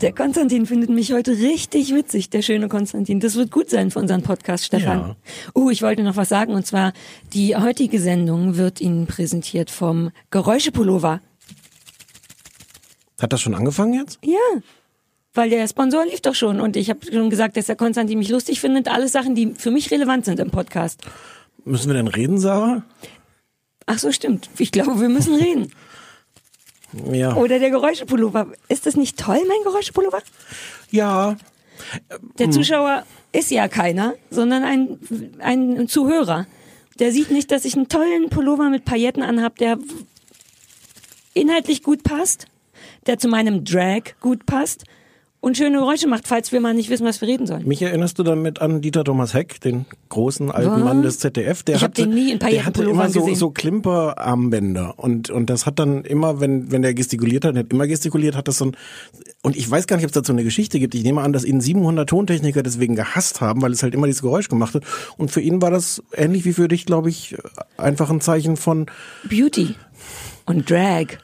Der Konstantin findet mich heute richtig witzig, der schöne Konstantin. Das wird gut sein für unseren Podcast, Stefan. Ja. Uh, ich wollte noch was sagen und zwar, die heutige Sendung wird Ihnen präsentiert vom Geräuschepullover. Hat das schon angefangen jetzt? Ja, weil der Sponsor lief doch schon und ich habe schon gesagt, dass der Konstantin mich lustig findet. Alles Sachen, die für mich relevant sind im Podcast. Müssen wir denn reden, Sarah? Ach so, stimmt. Ich glaube, wir müssen reden. Ja. Oder der Geräuschepullover. Ist das nicht toll, mein Geräuschepullover? Ja. Der Zuschauer ist ja keiner, sondern ein, ein Zuhörer. Der sieht nicht, dass ich einen tollen Pullover mit Pailletten anhab, der inhaltlich gut passt, der zu meinem Drag gut passt und schöne Geräusche macht, falls wir mal nicht wissen, was wir reden sollen. Mich erinnerst du damit an Dieter Thomas Heck, den großen alten Was? Mann des ZDF? Der Ich hatte, den nie in der hatte immer so, gesehen. so Klimperarmbänder und und das hat dann immer, wenn wenn der gestikuliert hat, hat immer gestikuliert, hat das so ein und ich weiß gar nicht, ob es dazu eine Geschichte gibt. Ich nehme an, dass ihn 700 Tontechniker deswegen gehasst haben, weil es halt immer dieses Geräusch gemacht hat. Und für ihn war das ähnlich wie für dich, glaube ich, einfach ein Zeichen von, Beauty und Drag.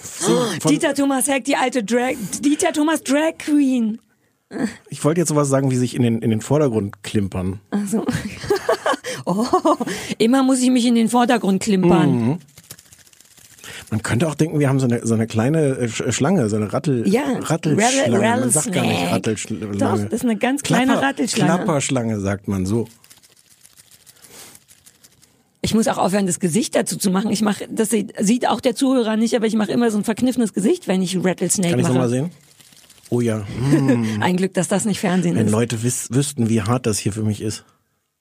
Von Dieter Thomas Heck, die alte Drag, Dieter Thomas Drag Queen. ich wollte jetzt sowas sagen, wie sich in den in den Vordergrund klimpern. Also, oh, immer muss ich mich in den Vordergrund klimpern. Mhm. Man könnte auch denken, wir haben so eine, so eine kleine äh, Sch- Schlange, so eine Rattel, Ja, Rattelschlange. Man sagt gar nicht. Rattelschlange. Doch, das ist eine ganz kleine Klapper, Rattelschlange. Klapperschlange sagt man so. Ich muss auch aufhören, das Gesicht dazu zu machen. Ich mache, das sieht, sieht auch der Zuhörer nicht, aber ich mache immer so ein verkniffenes Gesicht, wenn ich Rattlesnake Kann ich mache. noch mal sehen? Oh ja. Hm. Ein Glück, dass das nicht Fernsehen Wenn ist. Leute wiss, wüssten, wie hart das hier für mich ist.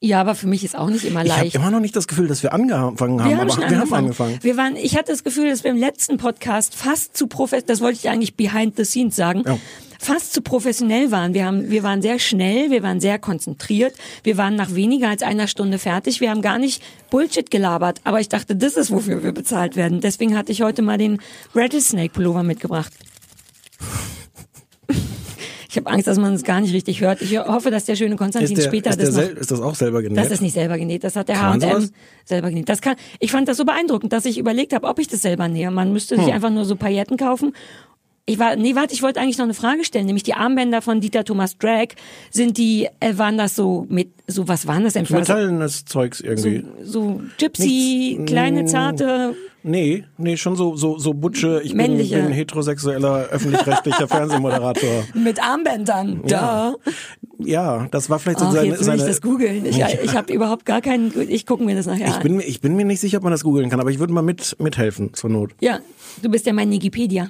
Ja, aber für mich ist auch nicht immer Ich habe leicht. immer noch nicht das Gefühl, dass wir angefangen haben, wir haben aber wir angefangen. haben angefangen. Wir waren, ich hatte das Gefühl, dass wir im letzten Podcast fast zu professionell, das wollte ich eigentlich behind the scenes sagen, Ja. Fast zu professionell waren. Wir haben, wir waren sehr schnell, wir waren sehr konzentriert, wir waren nach weniger als einer Stunde fertig, wir haben gar nicht Bullshit gelabert, aber ich dachte, das ist, wofür wir bezahlt werden. Deswegen hatte ich heute mal den Rattlesnake Pullover mitgebracht. Ich habe Angst, dass man es gar nicht richtig hört. Ich hoffe, dass der schöne Konstantin der, später ist, das noch ist das auch selber genäht? das ist nicht selber genäht, das hat der H&M selber genäht. Das kann, ich fand das so beeindruckend, dass ich überlegt habe, ob ich das selber nähe. Man müsste Hm. sich einfach nur so Pailletten kaufen. Ich war, nee, warte, ich wollte eigentlich noch eine Frage stellen, nämlich die Armbänder von Dieter Thomas Drag, sind die, äh, waren das so mit, so, was waren das denn für Metallenes Zeugs irgendwie. so Gypsy, Nichts, kleine, mm, zarte, Nee, nee, schon so, so, so Butsche. Ich bin, bin heterosexueller, öffentlich-rechtlicher Fernsehmoderator. mit Armbändern. Ja. Da. Ja, das war vielleicht so Ach, seine, jetzt will seine ich das googeln. Ich, ich habe überhaupt gar keinen, ich gucke mir das nachher Ich an. bin, mir- ich bin mir nicht sicher, ob man das googeln kann, aber ich würde mal mit, mithelfen, zur Not. ja, du bist ja mein Wikipedia.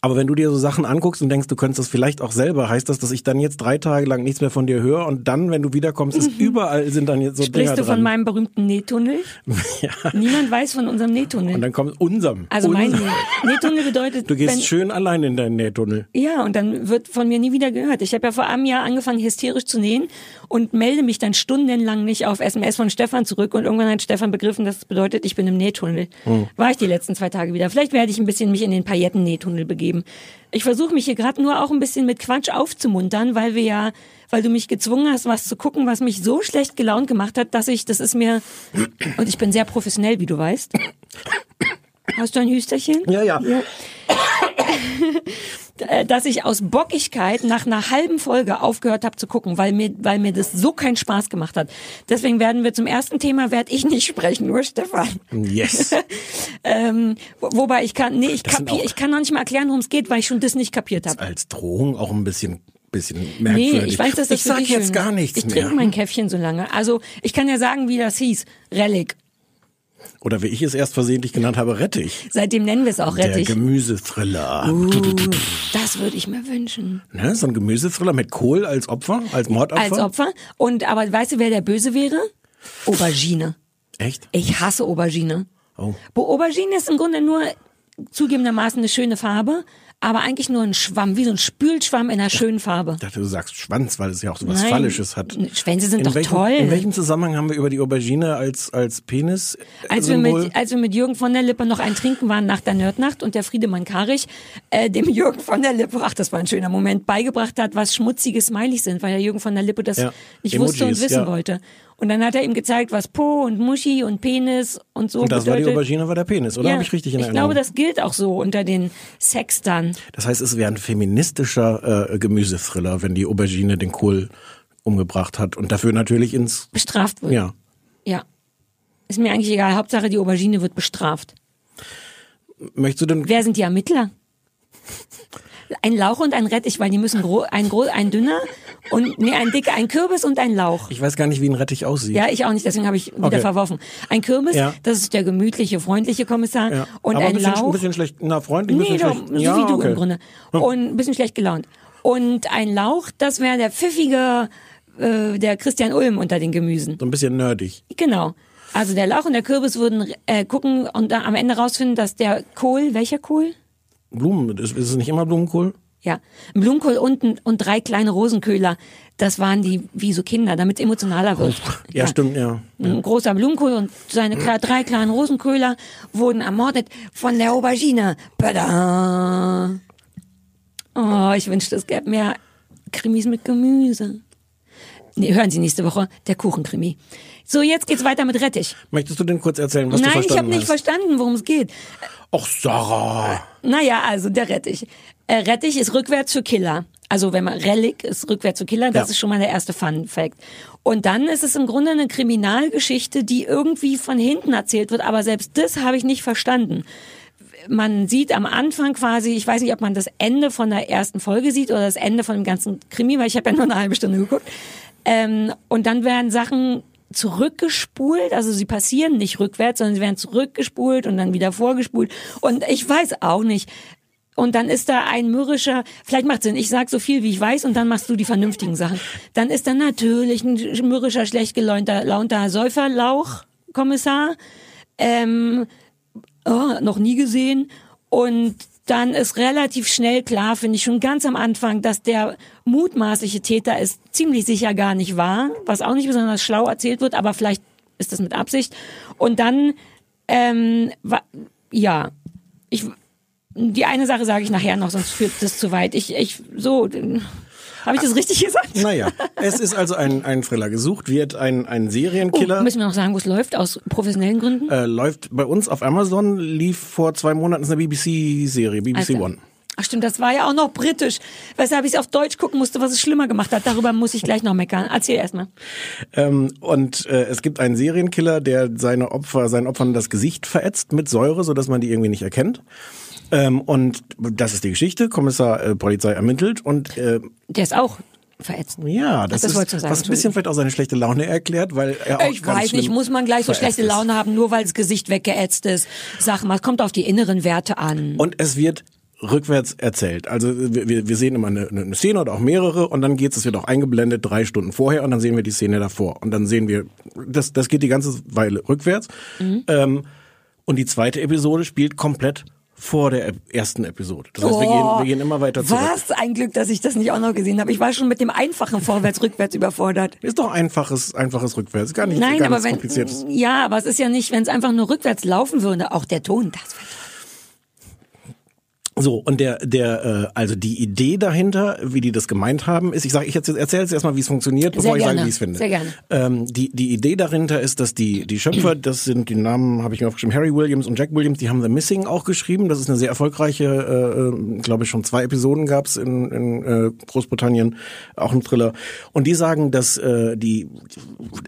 Aber wenn du dir so Sachen anguckst und denkst, du könntest das vielleicht auch selber, heißt das, dass ich dann jetzt drei Tage lang nichts mehr von dir höre und dann, wenn du wiederkommst, ist überall sind dann jetzt so Mhm. Sprichst Dinger du von dran. meinem berühmten Nähtunnel? ja. Niemand weiß von unserem Nähtunnel. Und dann kommt unserem. also mein unserem. Nähtunnel bedeutet, Du gehst wenn, schön allein in deinen Nähtunnel. ja, und dann wird von mir nie wieder gehört. Ich habe ja vor einem Jahr angefangen, hysterisch zu nähen und melde mich dann stundenlang nicht auf SMS von Stefan zurück und irgendwann hat Stefan begriffen, dass es bedeutet, ich bin im Nähtunnel. Hm. War ich die letzten zwei Tage wieder. Vielleicht werde ich ein bisschen mich in den Pailletten-Nähtunnel begeben. Ich versuche mich hier gerade nur auch ein bisschen mit Quatsch aufzumuntern, weil wir ja, weil du mich gezwungen hast, was zu gucken, was mich so schlecht gelaunt gemacht hat, dass ich, das ist mir, und ich bin sehr professionell, wie du weißt. Hast du ein Hüsterchen? Ja, ja. äh, dass ich aus Bockigkeit nach einer halben Folge aufgehört habe zu gucken, weil mir, weil mir das so keinen Spaß gemacht hat. Deswegen werden wir zum ersten Thema werde ich nicht sprechen, nur Stefan. Yes. Ähm, wo- wobei ich kann, nee, ich kapier, ich kann noch nicht mal erklären, worum es geht, weil ich schon das nicht kapiert habe. Als Drohung auch ein bisschen, bisschen merkwürdig. Nee, ich weiß, dass das ich sag jetzt schön gar nichts Ich mehr. trinke mein Käffchen so lange. Also ich kann ja sagen, wie das hieß. Relic. Oder wie ich es erst versehentlich genannt habe, Rettich. Seitdem nennen wir es auch Der Rettich. Gemüsethriller. Uh, das würde ich mir wünschen. Ne, so ein Gemüsethriller mit Kohl als Opfer, als Mordopfer. Als Opfer. Und aber weißt du, wer der Böse wäre? Aubergine. Echt? Ich hasse Aubergine. Oh. Bo Aubergine ist im Grunde nur zugegebenermaßen eine schöne Farbe, aber eigentlich nur ein Schwamm, wie so ein Spülschwamm in einer schönen Farbe. Ich dachte, du sagst Schwanz, weil es ja auch so was Nein, Phallisches hat. Schwänze sind in doch welchem, toll. In welchem Zusammenhang haben wir über die Aubergine als, als Penis? Als wir, mit, als wir mit Jürgen von der Lippe noch ein Trinken waren nach der Nerdnacht und der Friedemann Karich äh, dem Jürgen von der Lippe, ach das war ein schöner Moment, beigebracht hat, was schmutzige Smileys sind, weil der Jürgen von der Lippe das Ja, nicht wusste und Emojis, wissen ja. wollte. Und dann hat er ihm gezeigt, was Po und Muschi und Penis und so Und das war die bedeutet. Aubergine, war der Penis, oder? Ja, Habe ich richtig in ich Erinnerung? glaube, das gilt auch so unter den Sextern. Das heißt, es wäre ein feministischer äh, Gemüsethriller, wenn die Aubergine den Kohl umgebracht hat und dafür natürlich ins Bestraft wird. ja. ja. Ist mir eigentlich egal. Hauptsache, die Aubergine wird bestraft. Möchtest du denn Wer sind die Ermittler? Ein Lauch und ein Rettich, weil die müssen gro ein, gro ein dünner und nee, ein dicker, ein Kürbis und ein Lauch. Ich weiß gar nicht, wie ein Rettich aussieht. Ja, ich auch nicht, deswegen habe ich wieder Okay. verworfen. Ein Kürbis, Ja. das ist der gemütliche, freundliche Kommissar. Ja. Und Aber ein ein bisschen, Lauch. ein bisschen schlecht, na freundlich, ein nee, bisschen doch, schlecht. so ja, wie du okay. im Grunde. Und ein bisschen schlecht gelaunt. Und ein Lauch, das wäre der pfiffige, äh, der Christian Ulm unter den Gemüsen. So ein bisschen nerdig. Genau. Also der Lauch und der Kürbis würden äh, gucken und am Ende rausfinden, dass der Kohl, welcher Kohl? Blumen, ist, ist es nicht immer Blumenkohl? Ja, ein Blumenkohl und, ein- und drei kleine Rosenköhler. Das waren die wie so Kinder, damit es emotionaler wird. Ja, stimmt, ja. Ein großer Blumenkohl und seine drei kleinen Rosenköhler wurden ermordet von der Aubergine. Pada! Oh, ich wünschte, es gäbe mehr Krimis mit Gemüse. Nee, hören Sie nächste Woche, der Kuchenkrimi. So, jetzt geht's weiter mit Rettich. Möchtest du denn kurz erzählen, was du Nein, ich verstanden habe nicht hast? verstanden, worum es geht. Och, Sarah. Naja, also der Rettich. Äh, Rettich ist rückwärts für Killer. Also wenn man Relic ist rückwärts für Killer, das Ja. ist schon mal der erste Fun Fact. Und dann ist es im Grunde eine Kriminalgeschichte, die irgendwie von hinten erzählt wird, aber selbst das habe ich nicht verstanden. Man sieht am Anfang quasi, ich weiß nicht, ob man das Ende von der ersten Folge sieht oder das Ende von dem ganzen Krimi, weil ich habe ja nur eine halbe Stunde geguckt. Ähm, und dann werden Sachen zurückgespult, also sie passieren nicht rückwärts, sondern sie werden zurückgespult und dann wieder vorgespult. Und ich weiß auch nicht. Und dann ist da ein mürrischer, vielleicht macht Sinn, ich sag so viel, wie ich weiß, und dann machst du die vernünftigen Sachen. Dann ist da natürlich ein mürrischer, schlecht gelaunter launter Säuferlauch-Kommissar. Ähm, oh, noch nie gesehen. Und dann ist relativ schnell klar, finde ich schon ganz am Anfang, dass der mutmaßliche Täter es ziemlich sicher gar nicht war, was auch nicht besonders schlau erzählt wird, aber vielleicht ist das mit Absicht. Und dann, ähm, ja, ich, die eine Sache sage ich nachher noch, sonst führt das zu weit. Ich, ich, so, habe ich das richtig gesagt? Naja, es ist also ein, ein Thriller. Gesucht wird ein, ein Oh, Serienkiller. müssen wir noch sagen, wo es läuft, aus professionellen Gründen? äh, läuft bei uns auf Amazon, lief vor zwei Monaten eine BBC-Serie, BBC Alter. One. Ach stimmt, das war ja auch noch britisch, weshalb ich es auf Deutsch gucken musste, was es schlimmer gemacht hat. Darüber muss ich gleich noch meckern. Erzähl erstmal. Ähm, und äh, es gibt einen Serienkiller, der seine Opfer, seinen Opfern das Gesicht verätzt mit Säure, sodass man die irgendwie nicht erkennt. Ähm, und das ist die Geschichte. Kommissar äh, Polizei ermittelt und äh, Der ist auch verätzt. ja, das, das ist sagen, was ein bisschen vielleicht auch seine schlechte Laune erklärt, weil er auch Ich weiß nicht, muss man gleich so schlechte. Laune haben, nur weil das Gesicht weggeätzt ist. Sag mal, es kommt auf die inneren Werte an. Und es wird rückwärts erzählt. Also wir, wir wir sehen immer eine, eine Szene oder auch mehrere und dann geht's, es wird auch eingeblendet drei Stunden vorher und dann sehen wir die Szene davor und dann sehen wir, das, das geht die ganze Weile rückwärts. Mhm. Ähm, und die zweite Episode spielt komplett vor der ersten Episode. Das heißt, wir, Oh, gehen, wir gehen immer weiter zurück. Was? Ein Glück, dass ich das nicht auch noch gesehen habe. Ich war schon mit dem einfachen Vorwärts-Rückwärts überfordert. Ist doch einfaches, einfaches Rückwärts, gar nicht, Nein, gar aber wenn, kompliziertes. ja, aber es ist ja nicht, wenn es einfach nur rückwärts laufen würde, auch der Ton, das wird So, und der, der, äh, also die Idee dahinter, wie die das gemeint haben, ist, ich sage, ich erzähle erzähl jetzt erstmal, wie es funktioniert, bevor Sehr ich sage, gerne, wie ich es finde. sehr gerne. Ähm, die, die Idee dahinter ist, dass die, die Schöpfer, das sind die Namen, habe ich mir aufgeschrieben, Harry Williams und Jack Williams, die haben The Missing auch geschrieben. Das ist eine sehr erfolgreiche, äh, äh, glaube ich, schon zwei Episoden gab's in, in äh, Großbritannien, auch ein Thriller. Und die sagen, dass äh, die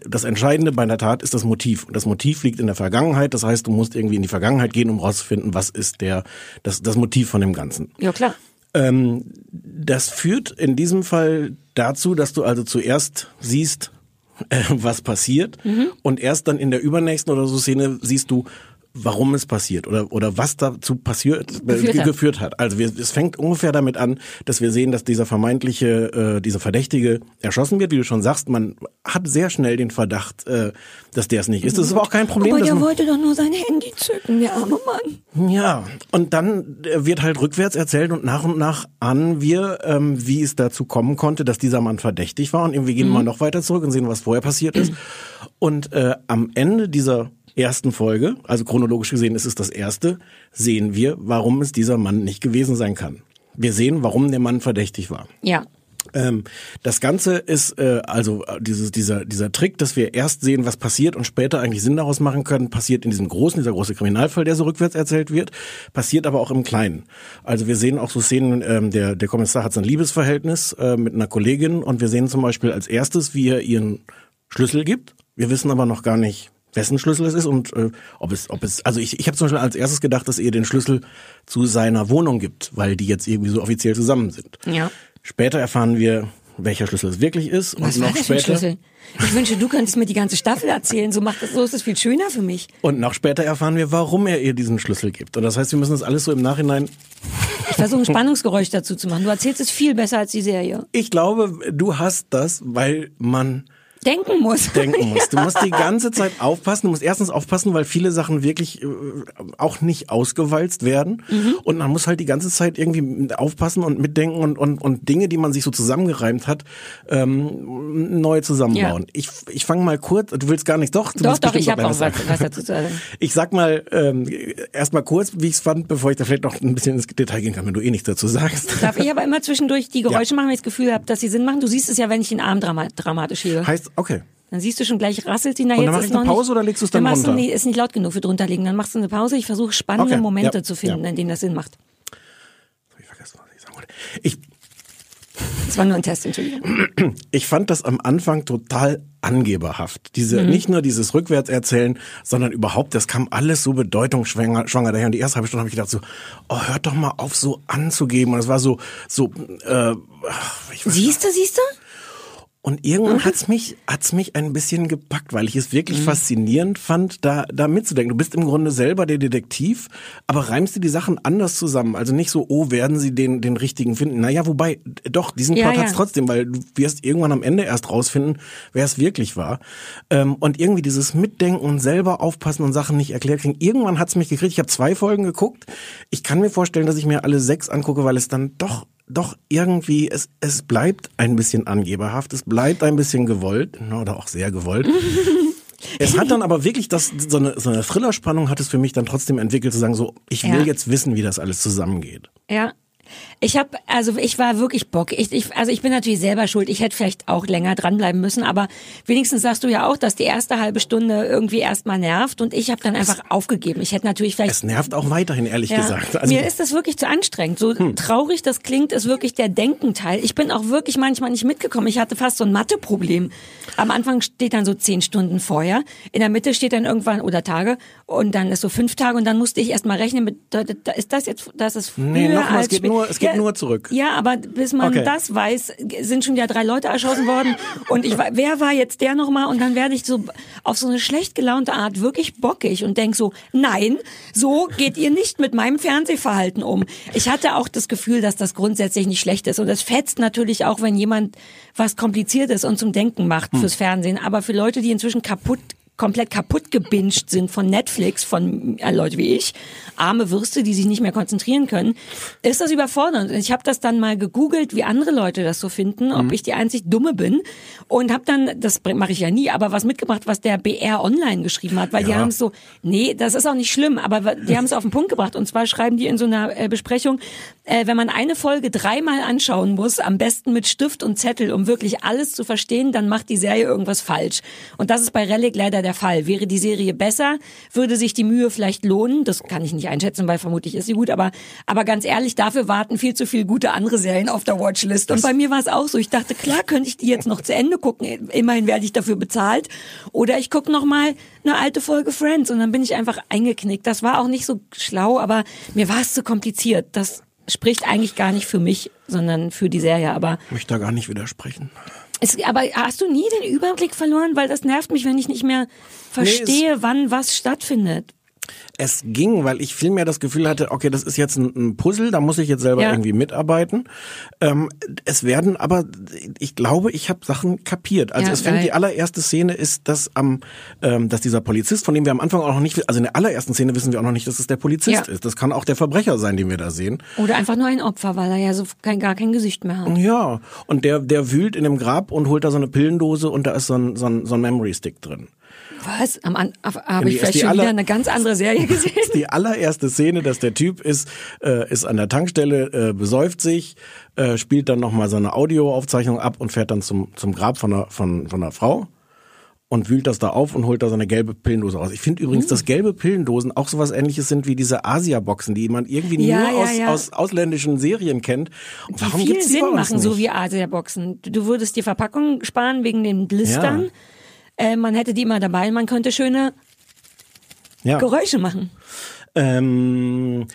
das Entscheidende bei einer Tat ist das Motiv. Und das Motiv liegt in der Vergangenheit. Das heißt, du musst irgendwie in die Vergangenheit gehen, um rauszufinden, was ist der, das, das Motiv von dem Ganzen. Ja, klar. Ähm, das führt in diesem Fall dazu, dass du also zuerst siehst, äh, was passiert und erst dann in der übernächsten oder so Szene siehst du, warum es passiert oder oder was dazu passiert äh, Geführt hat. geführt hat. Also wir, es fängt ungefähr damit an, dass wir sehen, dass dieser vermeintliche, äh, dieser Verdächtige erschossen wird. Wie du schon sagst, man hat sehr schnell den Verdacht, äh, dass der es nicht ist. Das ist aber auch kein Problem. Aber der wollte doch nur sein Handy zücken, der arme Mann. ja, und dann äh, wird halt rückwärts erzählt und nach und nach ahnen wir, ähm, wie es dazu kommen konnte, dass dieser Mann verdächtig war. Und irgendwie gehen wir mal noch weiter zurück und sehen, was vorher passiert ist. Und äh, am Ende dieser ersten Folge, also chronologisch gesehen ist es das erste, sehen wir, warum es dieser Mann nicht gewesen sein kann. Wir sehen, warum der Mann verdächtig war. Ja. Ähm, das Ganze ist äh, also äh, dieses, dieser, dieser Trick, dass wir erst sehen, was passiert und später eigentlich Sinn daraus machen können, passiert in diesem großen, dieser große Kriminalfall, der so rückwärts erzählt wird, passiert aber auch im Kleinen. Also wir sehen auch so Szenen, ähm, der, der Kommissar hat so ein Liebesverhältnis äh, mit einer Kollegin und wir sehen zum Beispiel als erstes, wie er ihren Schlüssel gibt. Wir wissen aber noch gar nicht, wessen Schlüssel es ist und äh, ob es, ob es, also ich, ich habe zum Beispiel als erstes gedacht, dass er den Schlüssel zu seiner Wohnung gibt, weil die jetzt irgendwie so offiziell zusammen sind. Ja. Später erfahren wir, welcher Schlüssel es wirklich ist. Was und noch das für ein später, Schlüssel? Ich wünsche, du könntest mir die ganze Staffel erzählen. So macht das, so ist es viel schöner für mich. Und noch später erfahren wir, warum er ihr diesen Schlüssel gibt. Und das heißt, wir müssen das alles so im Nachhinein. Ich versuche ein Spannungsgeräusch dazu zu machen. Du erzählst es viel besser als die Serie. Ich glaube, du hast das, weil man Denken muss. denken muss. Du musst die ganze Zeit aufpassen. Du musst erstens aufpassen, weil viele Sachen wirklich äh, auch nicht ausgewalzt werden. Mhm. Und man muss halt die ganze Zeit irgendwie aufpassen und mitdenken und, und, und Dinge, die man sich so zusammengereimt hat, ähm, neu zusammenbauen. Ja. Ich, ich fange mal kurz, du willst gar nicht, doch, du doch, doch, ich habe auch was, was dazu zu sagen. Ich sag mal ähm, erstmal kurz, wie ich es fand, bevor ich da vielleicht noch ein bisschen ins Detail gehen kann, wenn du eh nichts dazu sagst. Darf ich aber immer zwischendurch die Geräusche machen, wenn ich das Gefühl habe, dass sie Sinn machen? Du siehst es ja, wenn ich den Arm drama dramatisch hebe. Heißt, okay. Dann siehst du schon gleich rasselt sie. Na, Und jetzt dann ist ich eine noch Pause nicht, oder legst du es dann machst runter? Du, nee, ist nicht laut genug für drunter liegen. Dann machst du eine Pause. Ich versuche spannende Okay, Momente ja, zu finden, ja. in denen das Sinn macht. Ich vergessen, was ich sagen wollte. Ich, Das war nur ein Test, Entschuldigung. ich fand das am Anfang total angeberhaft. Diese, Mhm. nicht nur dieses Rückwärtserzählen, sondern überhaupt, das kam alles so bedeutungsschwanger schwanger daher. Und die erste halbe Stunde habe ich gedacht so, oh, hört doch mal auf, so anzugeben. Und es war so, so, äh, ich weiß Siehst du, siehst du? Und irgendwann hat's mich, hat's mich ein bisschen gepackt, weil ich es wirklich faszinierend fand, da, da mitzudenken. Du bist im Grunde selber der Detektiv, aber reimst dir die Sachen anders zusammen. Also nicht so, oh, werden sie den, den richtigen finden. Naja, wobei, doch, diesen Ja, Plot ja. hat's trotzdem, weil du wirst irgendwann am Ende erst rausfinden, wer es wirklich war. Ähm, und irgendwie dieses Mitdenken und selber aufpassen und Sachen nicht erklärt kriegen. Irgendwann hat's mich gekriegt. Ich habe zwei Folgen geguckt. Ich kann mir vorstellen, dass ich mir alle sechs angucke, weil es dann doch doch irgendwie, es, es bleibt ein bisschen angeberhaft, es bleibt ein bisschen gewollt, na, oder auch sehr gewollt. es hat dann aber wirklich das, so eine, so eine Thrillerspannung hat es für mich dann trotzdem entwickelt, zu sagen, so, ich will Ja. jetzt wissen, wie das alles zusammengeht. Ja. Ich habe, also ich war wirklich Bock. Ich, ich, also ich bin natürlich selber schuld. Ich hätte vielleicht auch länger dranbleiben müssen, aber wenigstens sagst du ja auch, dass die erste halbe Stunde irgendwie erstmal nervt und ich habe dann einfach aufgegeben. Ich hätte natürlich vielleicht Es nervt auch weiterhin, ehrlich Ja. gesagt. Also, Mir ist das wirklich zu anstrengend. So traurig das klingt, ist wirklich der Denkenteil. Ich bin auch wirklich manchmal nicht mitgekommen. Ich hatte fast so ein Matheproblem. Am Anfang steht dann so zehn Stunden vorher. In der Mitte steht dann irgendwann oder Tage und dann ist so fünf Tage und dann musste ich erst mal rechnen mit, ist das jetzt, das ist früher Nee, nochmal, es als geht spä- nur- es geht ja, nur zurück. Ja, aber bis man Okay. das weiß, sind schon ja drei Leute erschossen worden und ich, wer war jetzt der nochmal und dann werde ich so auf so eine schlecht gelaunte Art wirklich bockig und denk so, nein, so geht ihr nicht mit meinem Fernsehverhalten um. Ich hatte auch das Gefühl, dass das grundsätzlich nicht schlecht ist und es fetzt natürlich auch, wenn jemand was Kompliziertes und zum Denken macht fürs Fernsehen, aber für Leute, die inzwischen kaputt komplett kaputt gebinged sind von Netflix, von äh, Leute wie ich, arme Würste, die sich nicht mehr konzentrieren können, ist das überfordernd. Ich habe das dann mal gegoogelt, wie andere Leute das so finden, ob ich die einzig Dumme bin und habe dann, das mache ich ja nie, aber was mitgebracht, was der BR online geschrieben hat, weil die Ja. haben es so, nee, das ist auch nicht schlimm, aber die haben es auf den Punkt gebracht und zwar schreiben die in so einer äh, Besprechung, äh, wenn man eine Folge dreimal anschauen muss, am besten mit Stift und Zettel, um wirklich alles zu verstehen, dann macht die Serie irgendwas falsch. Und das ist bei Relic leider der Fall. Wäre die Serie besser, würde sich die Mühe vielleicht lohnen. Das kann ich nicht einschätzen, weil vermutlich ist sie gut. Aber, aber ganz ehrlich, dafür warten viel zu viele gute andere Serien auf der Watchlist. Und bei mir war es auch so. Ich dachte, klar, könnte ich die jetzt noch zu Ende gucken. Immerhin werde ich dafür bezahlt. Oder ich gucke noch mal eine alte Folge Friends und dann bin ich einfach eingeknickt. Das war auch nicht so schlau, aber mir war es zu kompliziert. Das spricht eigentlich gar nicht für mich, sondern für die Serie. Aber ich möchte da gar nicht widersprechen. Es, aber hast du nie den Überblick verloren? Weil das nervt mich, wenn ich nicht mehr verstehe, wann was stattfindet. Es ging, weil ich vielmehr das Gefühl hatte, okay, das ist jetzt ein, ein Puzzle, da muss ich jetzt selber Ja. irgendwie mitarbeiten. Ähm, es werden aber, ich glaube, ich habe Sachen kapiert. Also Ja, es fängt die allererste Szene ist, dass am, ähm, dass dieser Polizist, von dem wir am Anfang auch noch nicht, also in der allerersten Szene wissen wir auch noch nicht, dass es der Polizist Ja. ist. Das kann auch der Verbrecher sein, den wir da sehen. Oder einfach nur ein Opfer, weil er ja so kein, gar kein Gesicht mehr hat. Ja, und der, der wühlt in dem Grab und holt da so eine Pillendose und da ist so ein, so ein, so ein Memory Stick drin. Was? Am An habe ich vielleicht schon aller- wieder eine ganz andere Serie gesehen? ist die allererste Szene, dass der Typ ist, äh, ist an der Tankstelle, äh, besäuft sich, äh, spielt dann nochmal seine Audioaufzeichnung ab und fährt dann zum, zum Grab von einer, von, von einer Frau und wühlt das da auf und holt da seine gelbe Pillendose raus. Ich finde übrigens, dass gelbe Pillendosen auch sowas ähnliches sind wie diese Asia-Boxen, die man irgendwie Ja, nur ja, aus, ja. aus ausländischen Serien kennt. Und warum die viel gibt's die Sinn machen, so nicht? wie Asia-Boxen. Du du würdest die Verpackung sparen wegen den Blistern. Äh, man hätte die immer dabei, man könnte schöne ja. Geräusche machen. Ähm,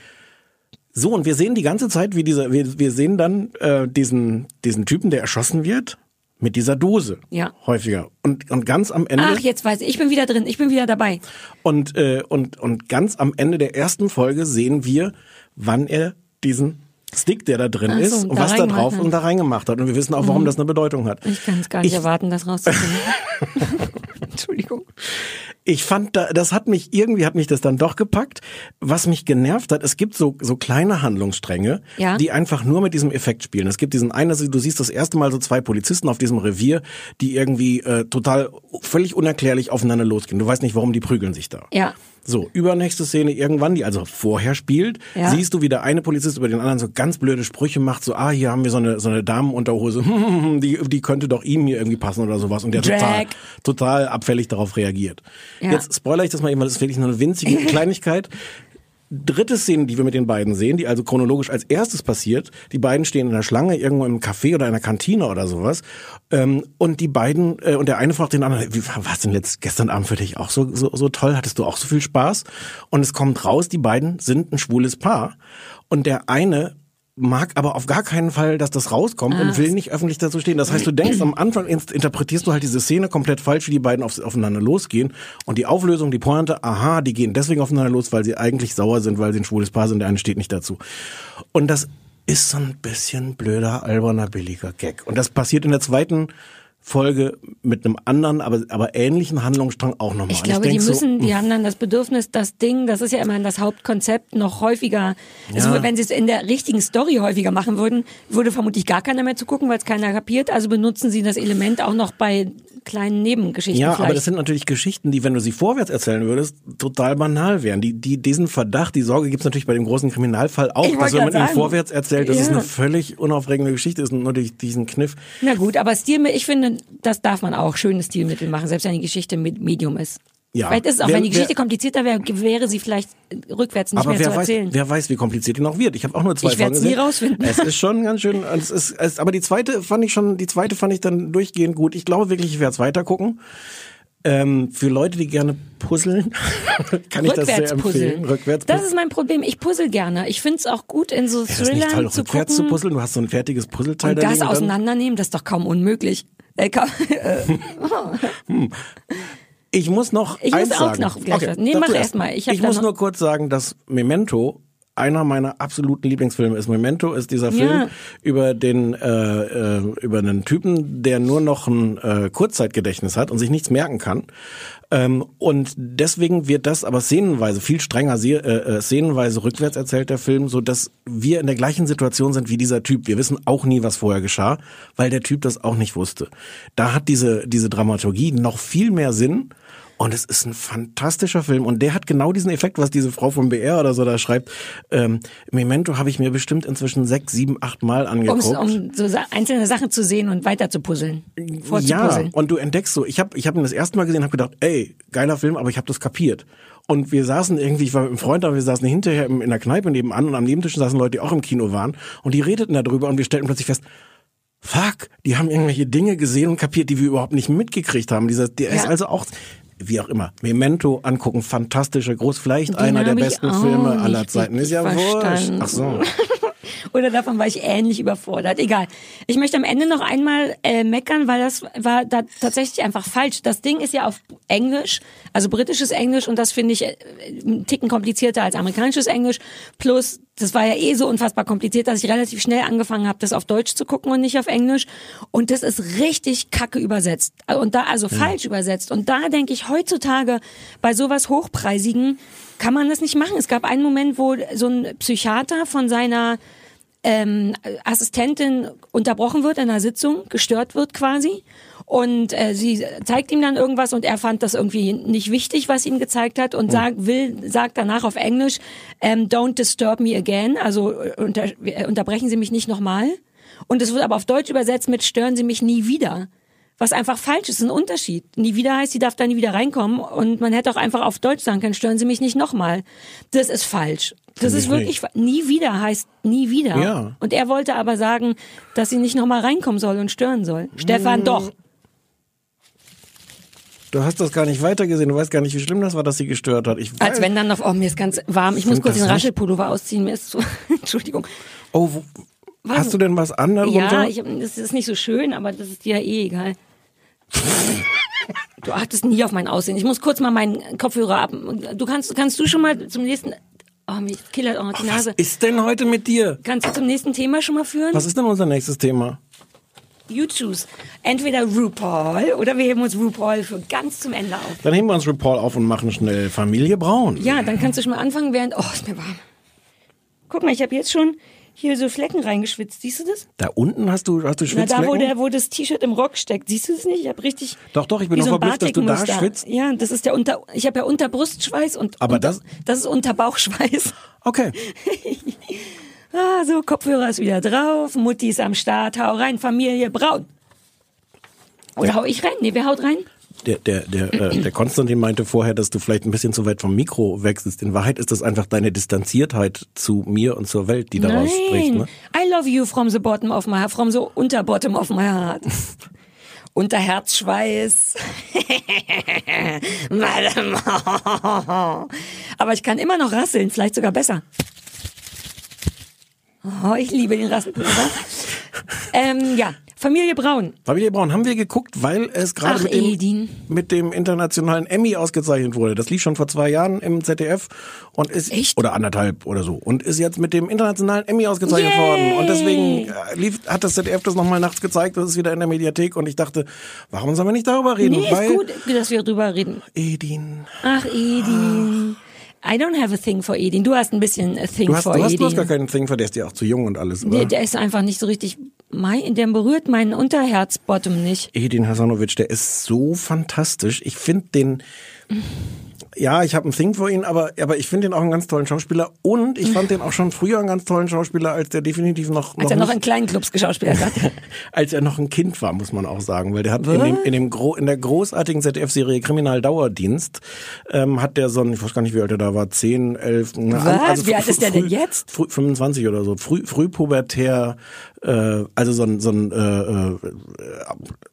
so, und wir sehen die ganze Zeit, wie dieser, wir, wir sehen dann äh, diesen, diesen Typen, der erschossen wird, mit dieser Dose. Ja. Häufiger. Und, und ganz am Ende. Ach, jetzt weiß ich, ich bin wieder drin, ich bin wieder dabei. Und, äh, und, und ganz am Ende der ersten Folge sehen wir, wann er diesen Stick, der da drin so, ist, und und was da drauf hat. Mhm. und da reingemacht hat. Und wir wissen auch, warum das eine Bedeutung hat. Ich kann es gar nicht Ich- erwarten, das rauszufinden. Entschuldigung. Ich fand, da, das hat mich, irgendwie hat mich das dann doch gepackt. Was mich genervt hat, es gibt so, so kleine Handlungsstränge, Ja. die einfach nur mit diesem Effekt spielen. Es gibt diesen einen, also du siehst das erste Mal so zwei Polizisten auf diesem Revier, die irgendwie äh, total völlig unerklärlich aufeinander losgehen. Du weißt nicht, warum die prügeln sich da. Ja. So, übernächste Szene irgendwann, die also vorher spielt, Ja. siehst du, wie der eine Polizist über den anderen so ganz blöde Sprüche macht, so, ah, hier haben wir so eine, so eine Damenunterhose, die, die könnte doch ihm hier irgendwie passen oder sowas. Und der Drag. total, total abfällig darauf reagiert. Ja. Jetzt spoilere ich das mal eben, weil das ist wirklich nur eine winzige Kleinigkeit. Dritte Szene, die wir mit den beiden sehen, die also chronologisch als erstes passiert. Die beiden stehen in der Schlange irgendwo im Café oder in einer Kantine oder sowas. Ähm, und die beiden, äh, und der eine fragt den anderen, wie war es denn jetzt gestern Abend für dich auch so, so, so toll? Hattest du auch so viel Spaß? Und es kommt raus, die beiden sind ein schwules Paar. Und der eine mag aber auf gar keinen Fall, dass das rauskommt Ah. und will nicht öffentlich dazu stehen. Das heißt, du denkst am Anfang, in- interpretierst du halt diese Szene komplett falsch, wie die beiden auf, aufeinander losgehen. Und die Auflösung, die Pointe, aha, die gehen deswegen aufeinander los, weil sie eigentlich sauer sind, weil sie ein schwules Paar sind, der eine steht nicht dazu. Und das ist so ein bisschen blöder, alberner, billiger Gag. Und das passiert in der zweiten Folge mit einem anderen, aber, aber ähnlichen Handlungsstrang auch nochmal. Ich glaube, denk die so, müssen, die haben dann das Bedürfnis, das Ding, das ist ja immerhin das Hauptkonzept, noch häufiger. Also Ja. wenn sie es in der richtigen Story häufiger machen würden, würde vermutlich gar keiner mehr zu gucken, weil es keiner kapiert. Also benutzen sie das Element auch noch bei kleinen Nebengeschichten Ja, vielleicht. aber das sind natürlich Geschichten, die, wenn du sie vorwärts erzählen würdest, total banal wären. Die, die, diesen Verdacht, die Sorge gibt's natürlich bei dem großen Kriminalfall auch, Ich dass wenn man grad ihn sagen. vorwärts erzählt, dass es Ja. eine völlig unaufregende Geschichte ist und nur durch diesen Kniff. Na gut, aber Stilmittel, ich finde, das darf man auch schöne Stilmittel machen, selbst wenn die Geschichte mit Medium ist. Ja. Vielleicht ist es auch, Wer- wenn die Geschichte wer- komplizierter wäre, wäre sie vielleicht rückwärts nicht mehr wer zu weiß, erzählen. wer weiß, wie kompliziert die noch wird. Ich habe auch nur zwei Ich Folgen nie gesehen. rausfinden. Es ist schon ganz schön. Es ist, es, aber die zweite fand ich schon, die zweite fand ich dann durchgehend gut. Ich glaube wirklich, ich werde es weiter gucken. Ähm, für Leute, die gerne puzzeln, kann ich das sehr empfehlen. puzzeln. Rückwärts Das ist mein Problem. Ich puzzle gerne. Ich finde es auch gut, in so Wäre das nicht toll, Thrillern zu rückwärts zu gucken. puzzeln? Du hast so ein fertiges Puzzleteil und da das auseinandernehmen, das ist doch kaum unmöglich. Äh, äh, Ich muss noch Ich eins muss auch sagen. noch gleich was- Nee, mach du erst mal. Ich ich muss nur kurz sagen, dass Memento einer meiner absoluten Lieblingsfilme ist. Memento ist dieser Film Ja. über den äh, äh, über einen Typen, der nur noch ein äh, Kurzzeitgedächtnis hat und sich nichts merken kann. Ähm, und deswegen wird das aber szenenweise viel strenger äh, äh, szenenweise rückwärts erzählt der Film, so dass wir in der gleichen Situation sind wie dieser Typ. Wir wissen auch nie, was vorher geschah, weil der Typ das auch nicht wusste. Da hat diese diese Dramaturgie noch viel mehr Sinn. Und es ist ein fantastischer Film. Und der hat genau diesen Effekt, was diese Frau vom BR oder so da schreibt. Ähm, Memento habe ich mir bestimmt inzwischen sechs, sieben, acht Mal angeguckt. um, so einzelne Sachen zu sehen und weiter zu puzzeln. ja, und du entdeckst so, ich habe ich hab ihn das erste Mal gesehen, habe gedacht, ey, geiler Film, aber ich habe das kapiert. Und wir saßen irgendwie, ich war mit einem Freund da, wir saßen hinterher in der Kneipe nebenan und am Nebentisch saßen Leute, die auch im Kino waren und die redeten darüber und wir stellten plötzlich fest, fuck, die haben irgendwelche Dinge gesehen und kapiert, die wir überhaupt nicht mitgekriegt haben. Dieser, der ist Ja. also auch, wie auch immer, Memento angucken, fantastischer, groß, vielleicht Den einer der besten Filme aller Zeiten. Ist ja wurscht. Ach so. Oder davon war ich ähnlich überfordert. Egal. Ich möchte am Ende noch einmal äh, meckern, weil das war da tatsächlich einfach falsch. Das Ding ist ja auf Englisch, also britisches Englisch, und das finde ich äh, einen Ticken komplizierter als amerikanisches Englisch. Plus, das war ja eh so unfassbar kompliziert, dass ich relativ schnell angefangen habe, das auf Deutsch zu gucken und nicht auf Englisch. Und das ist richtig kacke übersetzt. Und da, also falsch übersetzt. Und da denke ich heutzutage bei sowas Hochpreisigen kann man das nicht machen. Es gab einen Moment, wo so ein Psychiater von seiner ähm, Assistentin unterbrochen wird in einer Sitzung, gestört wird quasi. Und äh, sie zeigt ihm dann irgendwas und er fand das irgendwie nicht wichtig, was ihm gezeigt hat und sagt, will, sagt danach auf Englisch, ähm, don't disturb me again, also äh, unter, äh, unterbrechen Sie mich nicht nochmal. Und es wird aber auf Deutsch übersetzt mit stören Sie mich nie wieder. Was einfach falsch ist, ein Unterschied. Nie wieder heißt, sie darf da nie wieder reinkommen und man hätte auch einfach auf Deutsch sagen können, stören Sie mich nicht nochmal. Das ist falsch. Das ist ich wirklich, fa- nie wieder heißt nie wieder. Ja. Und er wollte aber sagen, dass sie nicht nochmal reinkommen soll und stören soll. Stefan, doch. Du hast das gar nicht weitergesehen. Du weißt gar nicht, wie schlimm das war, dass sie gestört hat. Ich Als wenn dann noch, oh, mir ist ganz warm. Ich muss kurz den nicht- Raschelpullover ausziehen. Mir ist so, Entschuldigung. Oh, wo, hast du denn was an darunter? Ja, ich, das ist nicht so schön, aber das ist dir ja eh egal. Du achtest nie auf mein Aussehen. Ich muss kurz mal meinen Kopfhörer ab. Du kannst, kannst du schon mal zum nächsten, oh, mich killert auch die was Nase. ist denn heute mit dir? Kannst du zum nächsten Thema schon mal führen? Was ist denn unser nächstes Thema? You choose. Entweder RuPaul oder wir heben uns RuPaul für ganz zum Ende auf. Dann heben wir uns RuPaul auf und machen schnell Familie Braun. Ja, dann kannst du schon mal anfangen, während, oh, ist mir warm. Guck mal, ich habe jetzt schon hier so Flecken reingeschwitzt. Siehst du das? Da unten hast du, hast du Na, Schwitzflecken? da, wo, der, wo das T-Shirt im Rock steckt. Siehst du das nicht? Ich habe richtig. Doch, doch, ich bin noch so verblüfft, dass du da schwitzt. Ja, das ist der Unter. Ich habe ja Unterbrustschweiß und. Aber unter, das- Das ist Unterbauchschweiß. Okay. Ah, so, Kopfhörer ist wieder drauf. Mutti ist am Start. Hau rein, Familie Braun. Oder hau ich rein? Nee, wer haut rein? Der, der, der, äh, der Konstantin meinte vorher, dass du vielleicht ein bisschen zu weit vom Mikro wechselst. In Wahrheit ist das einfach deine Distanziertheit zu mir und zur Welt, die daraus spricht. Ne? I love you from the bottom of my heart, from the unter bottom of my heart. Unter Herzschweiß. Aber ich kann immer noch rasseln, vielleicht sogar besser. Oh, ich liebe den Rasselpulver. ähm, ja, Familie Braun. Familie Braun haben wir geguckt, weil es gerade Ach, mit, dem- mit dem internationalen Emmy ausgezeichnet wurde. Das lief schon vor zwei Jahren im ZDF und ist Echt? oder anderthalb oder so und ist jetzt mit dem internationalen Emmy ausgezeichnet Yay! worden. Und deswegen äh, lief, hat das ZDF das nochmal nachts gezeigt. Das ist wieder in der Mediathek und ich dachte, warum sollen wir nicht darüber reden? Nee, weil ist gut, dass wir drüber reden. Edin. Ach, Edin. I don't have a thing for Edin. Du hast ein bisschen a thing Du hast, for du hast, Edin. du hast gar keinen Thing für, der ist ja auch zu jung und alles. Nee, Oder? der ist einfach nicht so richtig, mein, der berührt meinen Unterherzbottom nicht. Edin Hasanovic, der ist so fantastisch. Ich finde den, ja, ich habe ein Thing für ihn, aber, aber ich finde ihn auch einen ganz tollen Schauspieler und ich fand den auch schon früher einen ganz tollen Schauspieler, als der definitiv noch, Als noch, er noch in nicht, kleinen Clubs geschauspielt hat. als er noch ein Kind war, muss man auch sagen, weil der hat in, dem, in, dem Gro in der großartigen ZDF-Serie Kriminaldauerdienst ähm, hat der so ein, ich weiß gar nicht, wie alt er da war, 10, 11, na, Was? Wie frü- alt ist der früh- denn jetzt? Früh, 25 oder so, früh, frühpubertär, äh, also so ein, so ein äh, äh,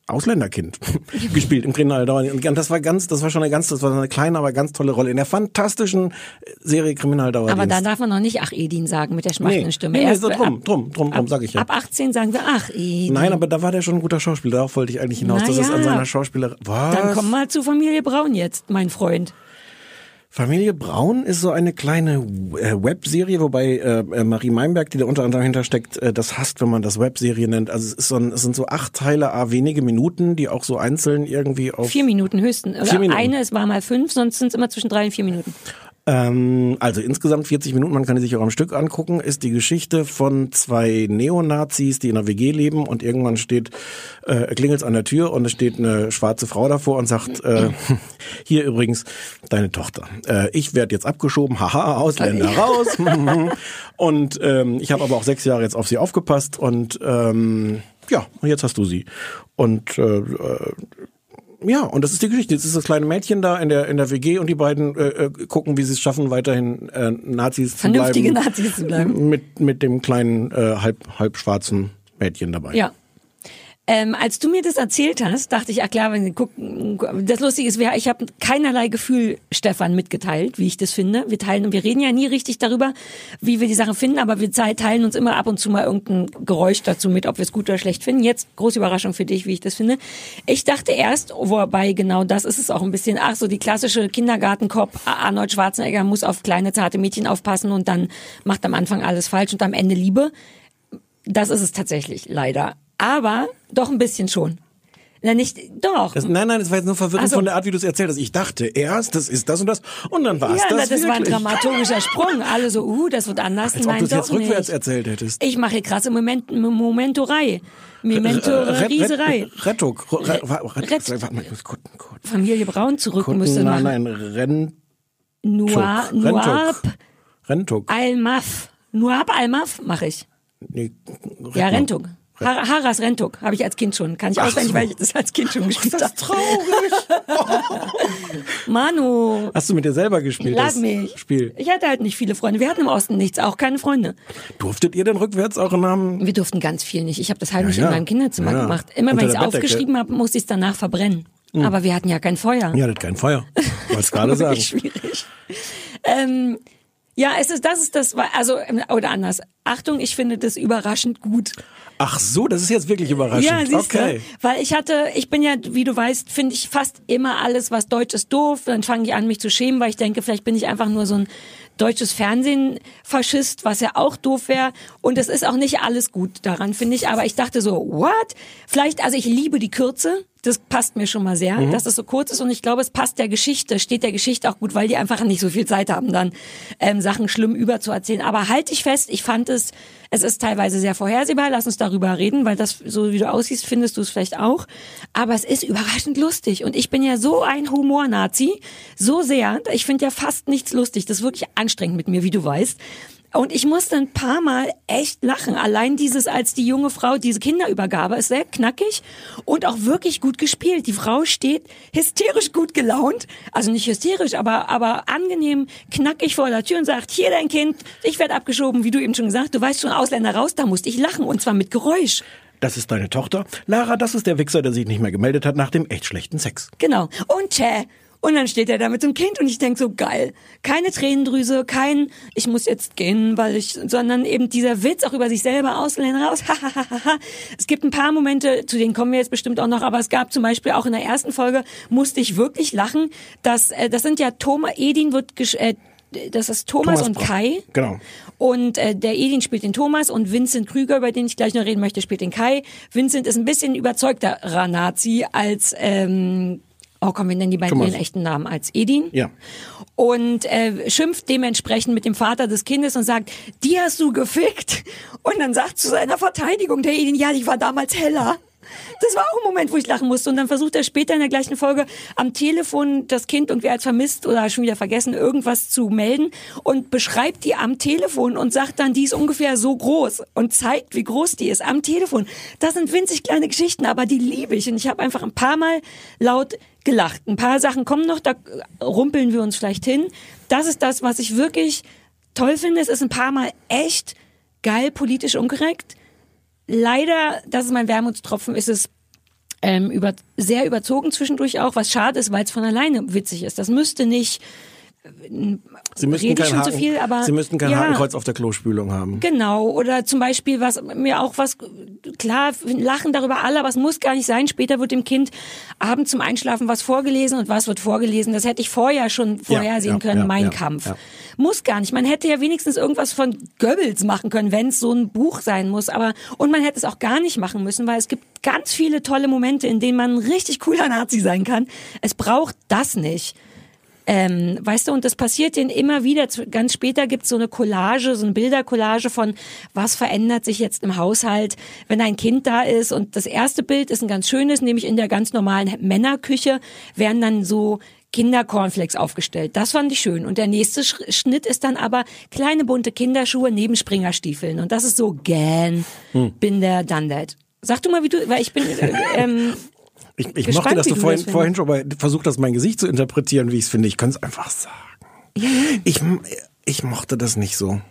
Ausländerkind gespielt im Kriminaldauerdienst. Und das war ganz, das war schon eine ganz, das war eine kleine, aber ganz tolle Rolle in der fantastischen Serie Kriminaldauerdienst. Aber da darf man noch nicht Ach Edin sagen mit der schmachtenden Nee, Stimme. nee, nee, so ab- drum, drum, drum, drum, sag ich ja. Ab 18 sagen wir Ach Edin. Nein, aber da war der schon ein guter Schauspieler. Darauf wollte ich eigentlich hinaus. Na das ist an seiner Schauspieler. Was? Dann komm mal zu Familie Braun jetzt, mein Freund. Familie Braun ist so eine kleine äh, Webserie, wobei äh, äh, Marie Meinberg, die da unter anderem hintersteckt, äh, das hasst, wenn man das Webserie nennt. Also es ist so ein, es sind so acht Teile, a wenige Minuten, die auch so einzeln irgendwie auf Vier Minuten höchstens. Oder Vier Minuten. eine, es war mal fünf, sonst sind es immer zwischen drei und vier Minuten. Ähm, also insgesamt 40 Minuten, man kann die sich auch am Stück angucken, ist die Geschichte von zwei Neonazis, die in einer WG leben und irgendwann steht, äh, klingelt's an der Tür und es steht eine schwarze Frau davor und sagt, äh, hier übrigens deine Tochter. Äh, ich werde jetzt abgeschoben, haha, Ausländer raus. und ähm, ich habe aber auch sechs Jahre jetzt auf sie aufgepasst und ähm, ja, jetzt hast du sie. Und äh, äh, ja, und das ist die Geschichte. Jetzt ist das kleine Mädchen da in der in der WG und die beiden äh, äh, gucken, wie sie es schaffen, weiterhin äh, Nazis Vernünftige zu bleiben. Nazis zu bleiben. Mit mit dem kleinen äh, halb halb schwarzen Mädchen dabei. Ja. Ähm, als du mir das erzählt hast, dachte ich, ach klar, wenn gucken, das Lustige ist, ich habe keinerlei Gefühl Stefan mitgeteilt, wie ich das finde. Wir teilen und wir reden ja nie richtig darüber, wie wir die Sachen finden, aber wir teilen uns immer ab und zu mal irgendein Geräusch dazu mit, ob wir es gut oder schlecht finden. Jetzt große Überraschung für dich, wie ich das finde. Ich dachte erst, wobei genau das ist es auch ein bisschen, ach so die klassische Kindergartenkopf, Arnold Schwarzenegger muss auf kleine zarte Mädchen aufpassen und dann macht am Anfang alles falsch und am Ende Liebe. Das ist es tatsächlich, leider. Aber doch ein bisschen schon. Na nicht, doch. Das, nein, nein, das war jetzt nur verwirrend so. von der Art, wie du es erzählt hast. Ich dachte erst, das ist das und das und dann war es ja, das na, das war ein wirklich. dramaturgischer Sprung. Alle so, uh, das wird anders. Als ob Nein, du es jetzt rückwärts nicht. erzählt hättest. Ich mache hier krasse Moment, Momentorei. Memento Ret- Rieserei. Ret- Rettung. Familie Braun zurück müsste Kutten, nein, nein, Rentuk. Noir, Noab, Rentuk. Almaf. Noab Almaf mache ich. Nee, Ja, Rentuk. Har Haras Rentuk habe ich als Kind schon. Kann ich auswendig, so. weil ich das als Kind schon gespielt Das habe. ist traurig. Manu, Hast du mit dir selber gespielt? lad das mich. Spiel. Ich hatte halt nicht viele Freunde. Wir hatten im Osten nichts, auch keine Freunde. Durftet ihr denn rückwärts auch Namen? Wir durften ganz viel nicht. Ich habe das heimlich Ja, ja. in meinem Kinderzimmer Ja, gemacht. Immer Unter wenn ich es aufgeschrieben habe, musste ich es danach verbrennen. Aber wir hatten ja kein Feuer. Ihr hattet kein Feuer. Wollt's gerade sagen. Wirklich schwierig. Ähm, ja, es ist, das ist das, also, oder anders. Achtung, ich finde das überraschend gut. Ach so, das ist jetzt wirklich überraschend. Ja, siehst okay. du? Weil ich hatte, ich bin ja, wie du weißt, finde ich fast immer alles, was deutsch ist, doof. Dann fange ich an, mich zu schämen, weil ich denke, vielleicht bin ich einfach nur so ein deutsches Fernsehen-Faschist, was ja auch doof wäre. Und es ist auch nicht alles gut daran, finde ich. Aber ich dachte so, what? Vielleicht, also ich liebe die Kürze. Das passt mir schon mal sehr, dass es so kurz ist. Und ich glaube, es passt der Geschichte, steht der Geschichte auch gut, weil die einfach nicht so viel Zeit haben, dann ähm, Sachen schlimm überzuerzählen. Aber halt dich fest, ich fand es, es ist teilweise sehr vorhersehbar. Lass uns darüber reden, weil das, so wie du aussiehst, findest du es vielleicht auch. Aber es ist überraschend lustig. Und ich bin ja so ein Humor-Nazi, so sehr. Ich finde ja fast nichts lustig. Das ist wirklich anstrengend mit mir, wie du weißt. Und ich musste ein paar Mal echt lachen. Allein dieses, als die junge Frau diese Kinderübergabe ist sehr knackig und auch wirklich gut gespielt. Die Frau steht hysterisch gut gelaunt, also nicht hysterisch, aber aber angenehm knackig vor der Tür und sagt: Hier dein Kind, ich werde abgeschoben, wie du eben schon gesagt. Du weißt schon Ausländer raus, da musste ich lachen und zwar mit Geräusch. Das ist deine Tochter. Lara, das ist der Wichser, der sich nicht mehr gemeldet hat nach dem echt schlechten Sex. Genau. Und tschä. Und dann steht er da mit dem Kind und ich denk so geil. Keine Tränendrüse, kein ich muss jetzt gehen, weil ich, sondern eben dieser Witz auch über sich selber Ausländer raus. es gibt ein paar Momente, zu denen kommen wir jetzt bestimmt auch noch, aber es gab zum Beispiel auch in der ersten Folge musste ich wirklich lachen, dass äh, das sind ja Thomas Edin wird gesch- äh, das ist Thomas, Thomas und Brach. Kai. Genau. Und äh, der Edin spielt den Thomas und Vincent Krüger, über den ich gleich noch reden möchte, spielt den Kai. Vincent ist ein bisschen überzeugterer Nazi als ähm, Oh komm, wir nennen die beiden ihren echten Namen als Edin. Ja. Und äh, schimpft dementsprechend mit dem Vater des Kindes und sagt, die hast du gefickt. Und dann sagt zu seiner Verteidigung der Edin, ja, die war damals heller. Das war auch ein Moment, wo ich lachen musste. Und dann versucht er später in der gleichen Folge am Telefon das Kind irgendwie als vermisst oder schon wieder vergessen, irgendwas zu melden und beschreibt die am Telefon und sagt dann, die ist ungefähr so groß und zeigt, wie groß die ist am Telefon. Das sind winzig kleine Geschichten, aber die liebe ich. Und ich habe einfach ein paar Mal laut gelacht. Ein paar Sachen kommen noch, da rumpeln wir uns vielleicht hin. Das ist das, was ich wirklich toll finde. Es ist ein paar Mal echt geil, politisch unkorrekt leider, das ist mein Wermutstropfen, ist es ähm, über, sehr überzogen zwischendurch auch, was schade ist, weil es von alleine witzig ist. Das müsste nicht, Sie müssten kein, Haken, viel, aber- Sie müssten kein ja. Hakenkreuz auf der Klospülung haben. genau, oder zum Beispiel, was mir auch was, klar, lachen darüber alle, aber es muss gar nicht sein. Später wird dem Kind abends zum Einschlafen was vorgelesen und was wird vorgelesen. Das hätte ich vorher schon vorhersehen ja, können, ja, mein ja, Kampf. ja. Muss gar nicht. Man hätte ja wenigstens irgendwas von Goebbels machen können, wenn es so ein Buch sein muss. Aber und man hätte es auch gar nicht machen müssen, weil es gibt ganz viele tolle Momente, in denen man ein richtig cooler Nazi sein kann. Es braucht das nicht. Ähm, weißt du, und das passiert denen immer wieder. Ganz später gibt's so eine Collage, so eine Bildercollage von, was verändert sich jetzt im Haushalt, wenn ein Kind da ist. Und das erste Bild ist ein ganz schönes, nämlich in der ganz normalen Männerküche werden dann so Kindercornflakes aufgestellt. Das fand ich schön. Und der nächste Sch- Schnitt ist dann aber kleine bunte Kinderschuhe neben Springerstiefeln. Und das ist so, gähn, bin der done that. Sag du mal, wie du, weil ich bin, äh, ähm, Ich, ich Gespannt, mochte, dass du du vorhin, das vorhin schon mal versucht hast, mein Gesicht zu interpretieren, wie ich es finde. Ich kann es einfach sagen. Ich, ich mochte das nicht so.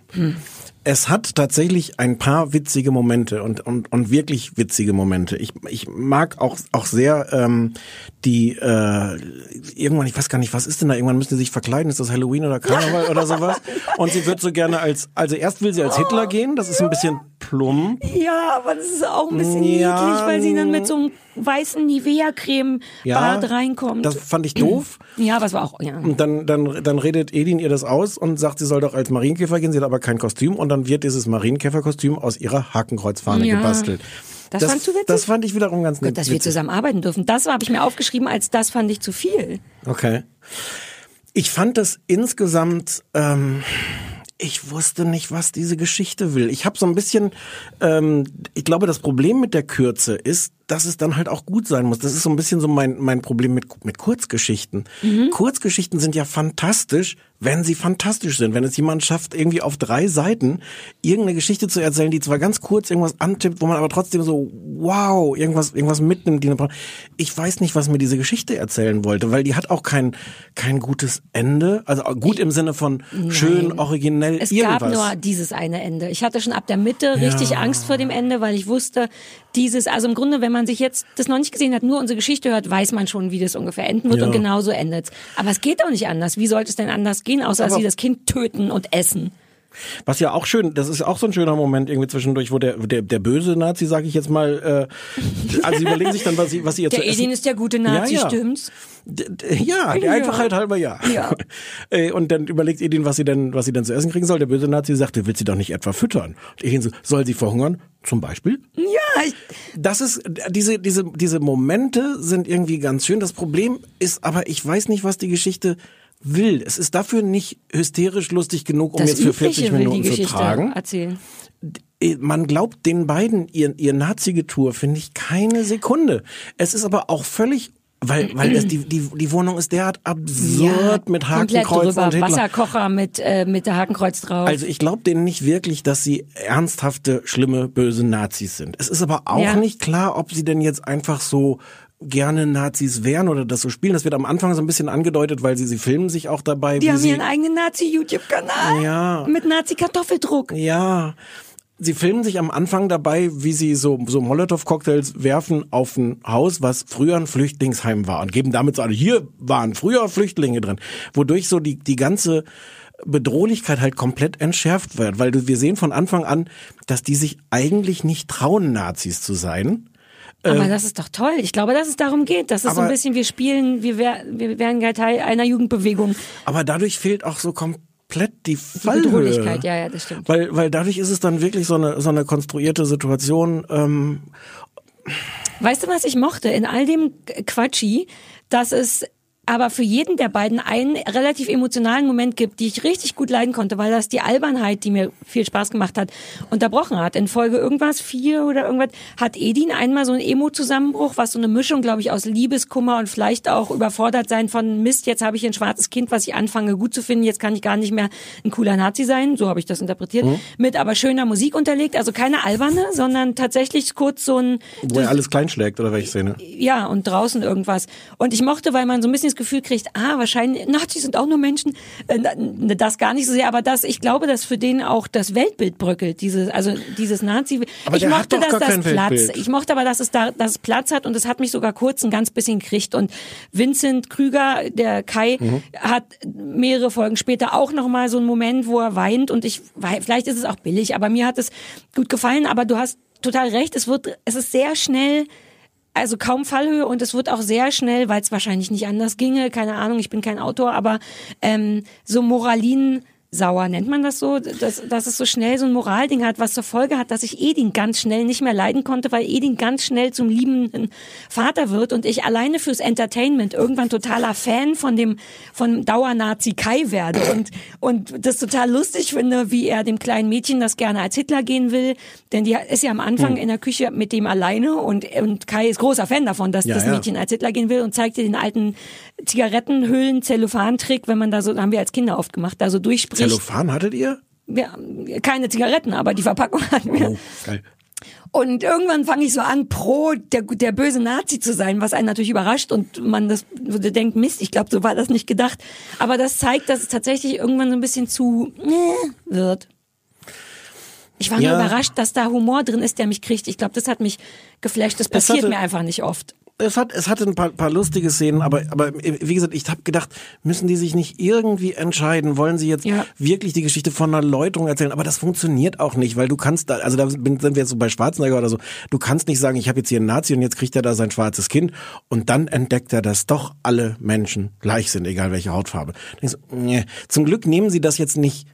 Es hat tatsächlich ein paar witzige Momente und, und, und wirklich witzige Momente. Ich, ich mag auch, auch sehr ähm, die äh, irgendwann, ich weiß gar nicht, was ist denn da? Irgendwann müssen sie sich verkleiden, ist das Halloween oder Karneval oder sowas? Und sie wird so gerne als, also erst will sie als Hitler gehen, das ist ein bisschen plump. Ja, aber das ist auch ein bisschen Ja. niedlich, weil sie dann mit so einem weißen Nivea-Creme-Bad reinkommt. Das fand ich doof. ja, aber es war auch, ja. Und dann, dann, dann redet Edin ihr das aus und sagt, sie soll doch als Marienkäfer gehen, sie hat aber kein Kostüm und dann wird dieses Marienkäferkostüm aus ihrer Hakenkreuzfahne Ja. gebastelt. Das fandst du witzig? Das fand ich wiederum ganz nett. Gut, dass wir witzig. zusammen arbeiten dürfen. Das habe ich mir aufgeschrieben, als das fand ich zu viel. Okay. Ich fand das insgesamt, ähm, ich wusste nicht, was diese Geschichte will. Ich habe so ein bisschen, ähm, ich glaube, das Problem mit der Kürze ist, dass es dann halt auch gut sein muss. Das ist so ein bisschen so mein, mein Problem mit, mit Kurzgeschichten. Kurzgeschichten sind ja fantastisch, wenn sie fantastisch sind. Wenn es jemand schafft, irgendwie auf drei Seiten irgendeine Geschichte zu erzählen, die zwar ganz kurz irgendwas antippt, wo man aber trotzdem so, wow, irgendwas, irgendwas mitnimmt. Ich weiß nicht, was mir diese Geschichte erzählen wollte, weil die hat auch kein, kein gutes Ende. Also gut im Sinne von schön, originell, Es irgendwas. gab nur dieses eine Ende. Ich hatte schon ab der Mitte richtig Angst vor dem Ende, weil ich wusste, dieses, also im Grunde, wenn man sich jetzt das noch nicht gesehen hat, nur unsere Geschichte hört, weiß man schon, wie das ungefähr enden wird Ja. und genauso endet's. Aber es geht auch nicht anders. Wie sollte es denn anders gehen, außer dass Aber- sie das Kind töten und essen? Was ja auch schön, das ist auch so ein schöner Moment irgendwie zwischendurch, wo der der, der böse Nazi, sage ich jetzt mal, äh, also sie überlegen sich dann, was sie was sie jetzt Der zu essen. Edin ist der gute Nazi, Ja, ja. stimmt's? D- Ja, der Ja. Einfachheit halber ja. Ja. Äh, Und dann überlegt Edin, was sie denn, was sie denn zu essen kriegen soll. Der böse Nazi sagt, du willst sie doch nicht etwa füttern. Und Edin so, soll sie verhungern? Zum Beispiel? Ja, Das ist, diese, diese, diese Momente sind irgendwie ganz schön. Das Problem ist aber, ich weiß nicht, was die Geschichte will. Es ist dafür nicht hysterisch lustig genug, um das jetzt für 40 Übliche will Minuten zu tragen. erzählen. Äh, man glaubt den beiden ihr, ihr Nazi-Getue, finde ich, keine Sekunde. Es ist aber auch völlig, weil, weil es die, die, die Wohnung ist derart absurd mit komplett Hakenkreuz drüber. und Hitler. Wasserkocher mit, äh, mit der Hakenkreuz drauf. Also ich glaube denen nicht wirklich, dass sie ernsthafte, schlimme, böse Nazis sind. Es ist aber auch Ja. nicht klar, ob sie denn jetzt einfach so gerne Nazis wären oder das so spielen. Das wird am Anfang so ein bisschen angedeutet, weil sie, sie filmen sich auch dabei. die wie haben sie, ihren eigenen Nazi-YouTube-Kanal. Ja. Mit Nazi-Kartoffeldruck. Ja. Sie filmen sich am Anfang dabei, wie sie so, so Molotow-Cocktails werfen auf ein Haus, was früher ein Flüchtlingsheim war und geben damit so an, hier waren früher Flüchtlinge drin, wodurch so die, die ganze Bedrohlichkeit halt komplett entschärft wird, weil wir sehen von Anfang an, dass die sich eigentlich nicht trauen, Nazis zu sein. Aber das ist doch toll. Ich glaube, dass es darum geht. Das ist so ein Ähm. bisschen, wir spielen, wir, wär, wir wären ja Teil einer Jugendbewegung. Aber dadurch fehlt auch so komplett die Die Fallhöhe. Bedrohlichkeit, ja, ja, das stimmt. Weil, weil dadurch ist es dann wirklich so eine, so eine konstruierte Situation. Ähm, Weißt du, was ich mochte in all dem Quatschi, dass es aber für jeden der beiden einen relativ emotionalen Moment gibt, die ich richtig gut leiden konnte, weil das die Albernheit, die mir viel Spaß gemacht hat, unterbrochen hat. In Folge irgendwas, vier oder irgendwas, hat Edin einmal so einen Emo-Zusammenbruch, was so eine Mischung, glaube ich, aus Liebeskummer und vielleicht auch überfordert sein von Mist, jetzt habe ich ein schwarzes Kind, was ich anfange gut zu finden, jetzt kann ich gar nicht mehr ein cooler Nazi sein, so habe ich das interpretiert, mit aber schöner Musik unterlegt, also keine alberne, sondern tatsächlich kurz so ein wo er alles kleinschlägt oder welche Szene? ja, und draußen irgendwas. Und ich mochte, weil man so ein bisschen das Gefühl kriegt, ah, wahrscheinlich, Nazis sind auch nur Menschen. Äh, das gar nicht so sehr, aber das, ich glaube, dass für den auch das Weltbild bröckelt, dieses, also dieses Nazi. Aber ich mochte, dass das Platz, Weltbild. ich mochte aber, dass es da, dass es Platz hat und es hat mich sogar kurz ein ganz bisschen gekriegt. Und Vincent Krüger, der Kai, Mhm. hat mehrere Folgen später auch noch mal so einen Moment, wo er weint und ich, vielleicht ist es auch billig, aber mir hat es gut gefallen, aber du hast total recht, es wird, es ist sehr schnell, also kaum Fallhöhe und es wird auch sehr schnell, weil es wahrscheinlich nicht anders ginge, keine Ahnung, ich bin kein Autor, aber ähm, so Moralin sauer nennt man das so, dass, dass es so schnell so ein Moralding hat, was zur Folge hat, dass ich Edin ganz schnell nicht mehr leiden konnte, weil Edin ganz schnell zum liebenden Vater wird und ich alleine fürs Entertainment irgendwann totaler Fan von dem von Dauernazi Kai werde und und das total lustig finde, wie er dem kleinen Mädchen das gerne als Hitler gehen will, denn die ist ja am Anfang in der Küche mit dem alleine und und Kai ist großer Fan davon, dass Ja, das ja. Mädchen als Hitler gehen will und zeigt ihr den alten Zigarettenhüllen Zellophan-Trick, wenn man da so haben wir als Kinder oft gemacht, da so durchspricht. Zellophan hattet ihr? Ja, keine Zigaretten, aber die Verpackung hatten wir. Oh, geil. Und irgendwann fange ich so an, pro der, der böse Nazi zu sein, was einen natürlich überrascht und man das denkt, Mist, ich glaube, so war das nicht gedacht. Aber das zeigt, dass es tatsächlich irgendwann so ein bisschen zu äh, wird. Ich war Ja. nur überrascht, dass da Humor drin ist, der mich kriegt. Ich glaube, das hat mich geflasht. Das passiert hatte- mir einfach nicht oft. Es hat, es hatte ein paar, paar lustige Szenen, aber, aber wie gesagt, ich habe gedacht, müssen die sich nicht irgendwie entscheiden? Wollen sie jetzt Ja. wirklich die Geschichte von einer Läuterung erzählen? Aber das funktioniert auch nicht, weil du kannst da, also da sind wir jetzt so bei Schwarzenegger oder so, du kannst nicht sagen, ich habe jetzt hier einen Nazi und jetzt kriegt er da sein schwarzes Kind und dann entdeckt er, dass doch alle Menschen gleich sind, egal welche Hautfarbe. Denkst nee. Zum Glück nehmen sie das jetzt nicht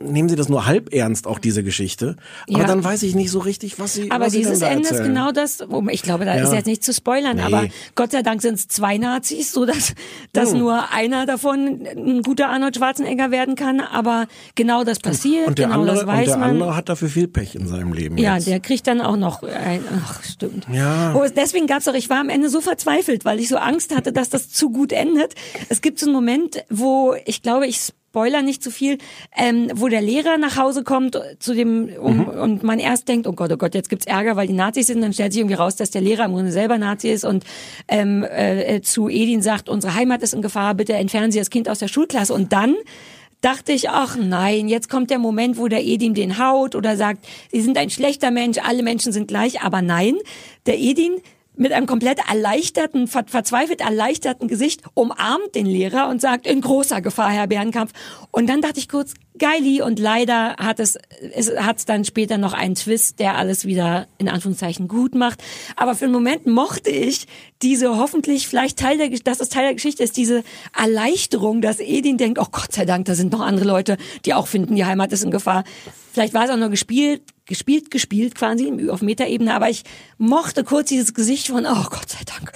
Nehmen Sie das nur halb ernst, auch diese Geschichte. Aber Ja. dann weiß ich nicht so richtig, was Sie Aber was sie dieses dann da Ende ist genau das, ich glaube, da Ja. ist jetzt nicht zu spoilern, Nee. aber Gott sei Dank sind es zwei Nazis, so dass, dass Hm. nur einer davon ein guter Arnold Schwarzenegger werden kann, aber genau das passiert, Und der, genau andere, das weiß und der man. andere hat dafür viel Pech in seinem Leben. Ja, jetzt. der kriegt dann auch noch ein, ach, stimmt. Ja. Oh, deswegen gab's doch, ich war am Ende so verzweifelt, weil ich so Angst hatte, dass das zu gut endet. Es gibt so einen Moment, wo, ich glaube, ich spoiler nicht zu viel, ähm, wo der Lehrer nach Hause kommt zu dem, um, Mhm. und man erst denkt, oh Gott, oh Gott, jetzt gibt's Ärger, weil die Nazis sind, dann stellt sich irgendwie raus, dass der Lehrer im Grunde selber Nazi ist und ähm, äh, zu Edin sagt, unsere Heimat ist in Gefahr, bitte entfernen Sie das Kind aus der Schulklasse und dann dachte ich, ach nein, jetzt kommt der Moment, wo der Edin den haut oder sagt, Sie sind ein schlechter Mensch, alle Menschen sind gleich, aber nein, der Edin mit einem komplett erleichterten, ver verzweifelt erleichterten Gesicht umarmt den Lehrer und sagt, in großer Gefahr, Herr Bärenkampf. Und dann dachte ich kurz, geili, und leider hat es, es hat dann später noch einen Twist, der alles wieder in Anführungszeichen gut macht. Aber für einen Moment mochte ich diese hoffentlich vielleicht Teil der, dass es Teil der Geschichte ist, diese Erleichterung, dass Edin denkt, oh Gott sei Dank, da sind noch andere Leute, die auch finden, die Heimat ist in Gefahr. Vielleicht war es auch nur gespielt, gespielt, gespielt quasi auf Metaebene, aber ich mochte kurz dieses Gesicht von, oh Gott sei Dank.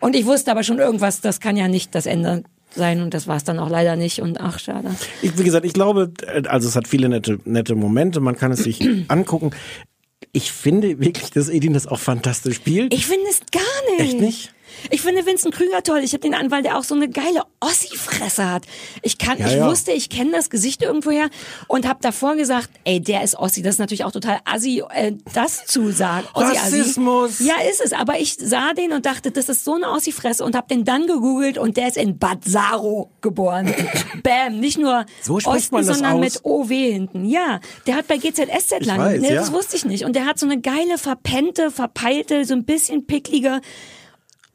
Und ich wusste aber schon irgendwas, das kann ja nicht das Ende sein und das war es dann auch leider nicht und ach schade. Ich, wie gesagt, ich glaube, also es hat viele nette, nette Momente, man kann es sich angucken. Ich finde wirklich, dass Edin das auch fantastisch spielt. Ich finde es gar nicht. Echt nicht? Ich finde Vincent Krüger toll. Ich habe den an, weil der auch so eine geile Ossi-Fresse hat. Ich kann, Ja, ich ja. wusste, ich kenne das Gesicht irgendwoher und habe davor gesagt, ey, der ist Ossi. Das ist natürlich auch total assi, äh, das zu sagen. Ossi-Assi. Rassismus. Ja, ist es. Aber ich sah den und dachte, das ist so eine Ossi-Fresse und habe den dann gegoogelt und der ist in Bad Saro geboren. Bam. Nicht nur So Osten, sondern aus? mit OW hinten. Ja, der hat bei GZSZ lang. weiß, nee, ja. Das wusste ich nicht. Und der hat so eine geile, verpennte, verpeilte, so ein bisschen picklige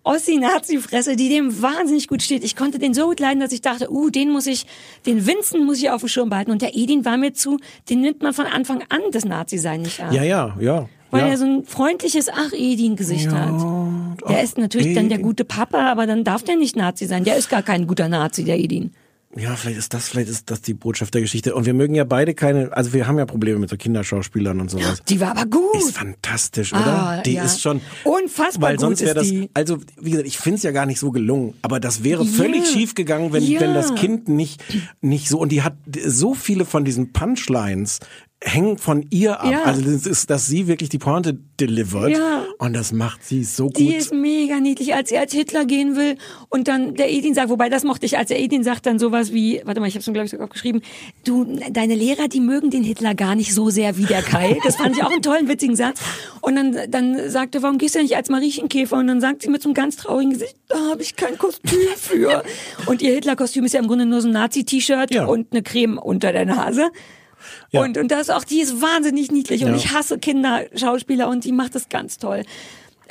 Ossi-Nazi-Fresse, die dem wahnsinnig gut steht. Ich konnte den so gut leiden, dass ich dachte, uh, den muss ich, den Vincent muss ich auf dem Schirm behalten. Und der Edin war mir zu, den nimmt man von Anfang an das Nazi-Sein nicht an. Ja, ja, ja. Weil ja. er so ein freundliches Ach-Edin-Gesicht hat. Der ist natürlich dann der Edin. gute Papa, aber dann darf der nicht Nazi sein. Der ist gar kein guter Nazi, der Edin. Ja, vielleicht ist das, vielleicht ist das die Botschaft der Geschichte. Und wir mögen ja beide keine, also wir haben ja Probleme mit so Kinderschauspielern und sowas. Die war aber gut. Ist fantastisch, oder? Ah, die ja. ist schon Unfassbar weil sonst gut wäre ist das, die. also wie gesagt, ich finde es ja gar nicht so gelungen, aber das wäre Ja. völlig schief gegangen, wenn Ja. wenn das Kind nicht nicht so und die hat so viele von diesen Punchlines hängen von ihr ab. Ja. Also das ist, dass sie wirklich die Pointe delivert Ja. und das macht sie so gut. Die ist mega niedlich, als sie als Hitler gehen will und dann der Edin sagt, wobei das mochte ich, als der Edin sagt dann sowas wie, warte mal, ich habe es glaube ich sogar aufgeschrieben, du, deine Lehrer, die mögen den Hitler gar nicht so sehr wie der Kai. Das fand ich auch einen tollen, witzigen Satz. Und dann, dann sagte, warum gehst du nicht als Mariechenkäfer? Und dann sagt sie mit so einem ganz traurigen Gesicht, da habe ich kein Kostüm für. Und ihr Hitler-Kostüm ist ja im Grunde nur so ein Nazi-T-Shirt Ja. und eine Creme unter der Nase. Ja. Und, und das auch, die ist wahnsinnig niedlich und Ja. ich hasse Kinderschauspieler und die macht das ganz toll.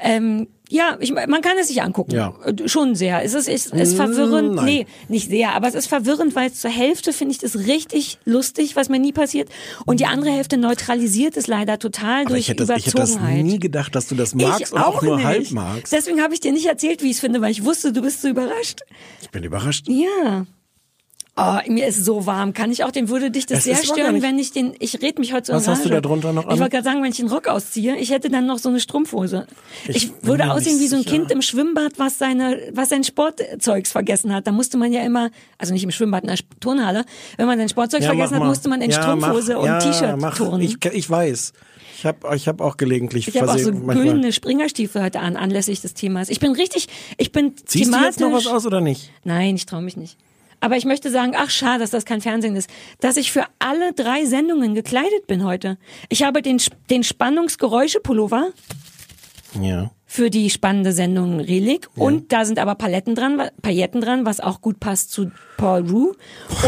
Ähm, ja, ich, man kann es sich angucken. Ja. Schon sehr. Es ist, es ist verwirrend. nein. Nee, nicht sehr, aber es ist verwirrend, weil zur Hälfte finde ich das richtig lustig, was mir nie passiert. Und die andere Hälfte neutralisiert es leider total aber durch ich hätte, das, ich hätte das Überzogenheit. nie gedacht, dass du das magst ich und auch, nur nicht. halb magst. Deswegen habe ich dir nicht erzählt, wie ich es finde, weil ich wusste, du bist so überrascht. Ich bin überrascht. Ja. Oh, mir ist so warm. Kann ich auch, den würde dich das Es sehr stören, wenn ich den, ich red mich heute so Was hast du da drunter noch an? Ich wollte gerade sagen, wenn ich den Rock ausziehe, ich hätte dann noch so eine Strumpfhose. Ich, Ich würde aussehen wie so ein sicher. Kind im Schwimmbad, was seine, was sein Sportzeugs vergessen hat. Da musste man ja immer, also nicht im Schwimmbad, in der Turnhalle, wenn man sein Sportzeug Ja, vergessen hat, musste man in Ja, Strumpfhose mach. und ja, T-Shirt turnen. Ich, ich weiß. Ich habe ich hab auch gelegentlich Ich habe auch so güldene Springerstiefel heute an, anlässlich des Themas. Ich bin richtig, ich bin Ziehst du thematisch. jetzt noch was aus oder nicht? Nein, ich traue mich nicht. Aber ich möchte sagen, ach schade, dass das kein Fernsehen ist, dass ich für alle drei Sendungen gekleidet bin heute. Ich habe den, den Spannungsgeräusche-Pullover Ja. für die spannende Sendung Relic. Und da sind aber Paletten dran, Pailletten dran, was auch gut passt zu Paul Rue.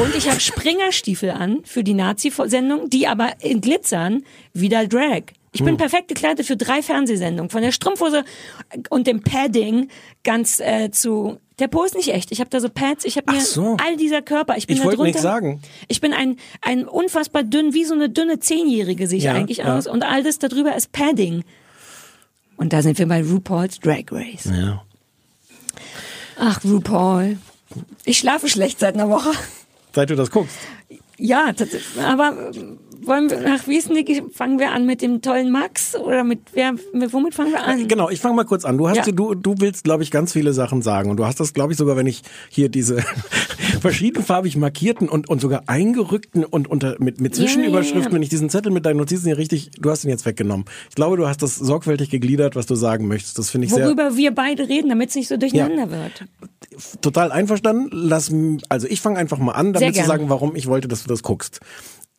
Und ich habe Springerstiefel an für die Nazi-Sendung, die aber in Glitzern wieder Drag. Ich Hm. bin perfekt gekleidet für drei Fernsehsendungen. Von der Strumpfhose und dem Padding ganz äh, zu... Der Po ist nicht echt. Ich habe da so Pads. Ich habe mir so. all dieser Körper. Ich bin Ich da drunter. nichts sagen. Ich bin ein, ein unfassbar dünn, wie so eine dünne Zehnjährige sehe ich Ja, eigentlich ja. aus. Und all das darüber ist Padding. Und da sind wir bei RuPaul's Drag Race. Ja. Ach, RuPaul. Ich schlafe schlecht seit einer Woche. Seit du das guckst. Ja. Aber wollen wir nach Wiesnick, fangen wir an mit dem tollen Max? Oder mit wer, mit, womit fangen wir an? Genau, ich fange mal kurz an. Du hast Ja. du du willst glaube ich ganz viele Sachen sagen und du hast das glaube ich sogar, wenn ich hier diese verschiedenfarbig markierten und und sogar eingerückten und unter mit mit Zwischenüberschriften, Ja, ja. wenn ich diesen Zettel mit deinen Notizen hier richtig, du hast ihn jetzt weggenommen. Ich glaube, du hast das sorgfältig gegliedert, was du sagen möchtest. Das finde ich sehr Worüber wir beide reden, damit es nicht so durcheinander wird. total einverstanden. Lass, also ich fange einfach mal an, damit zu sagen, warum ich wollte, dass du das guckst.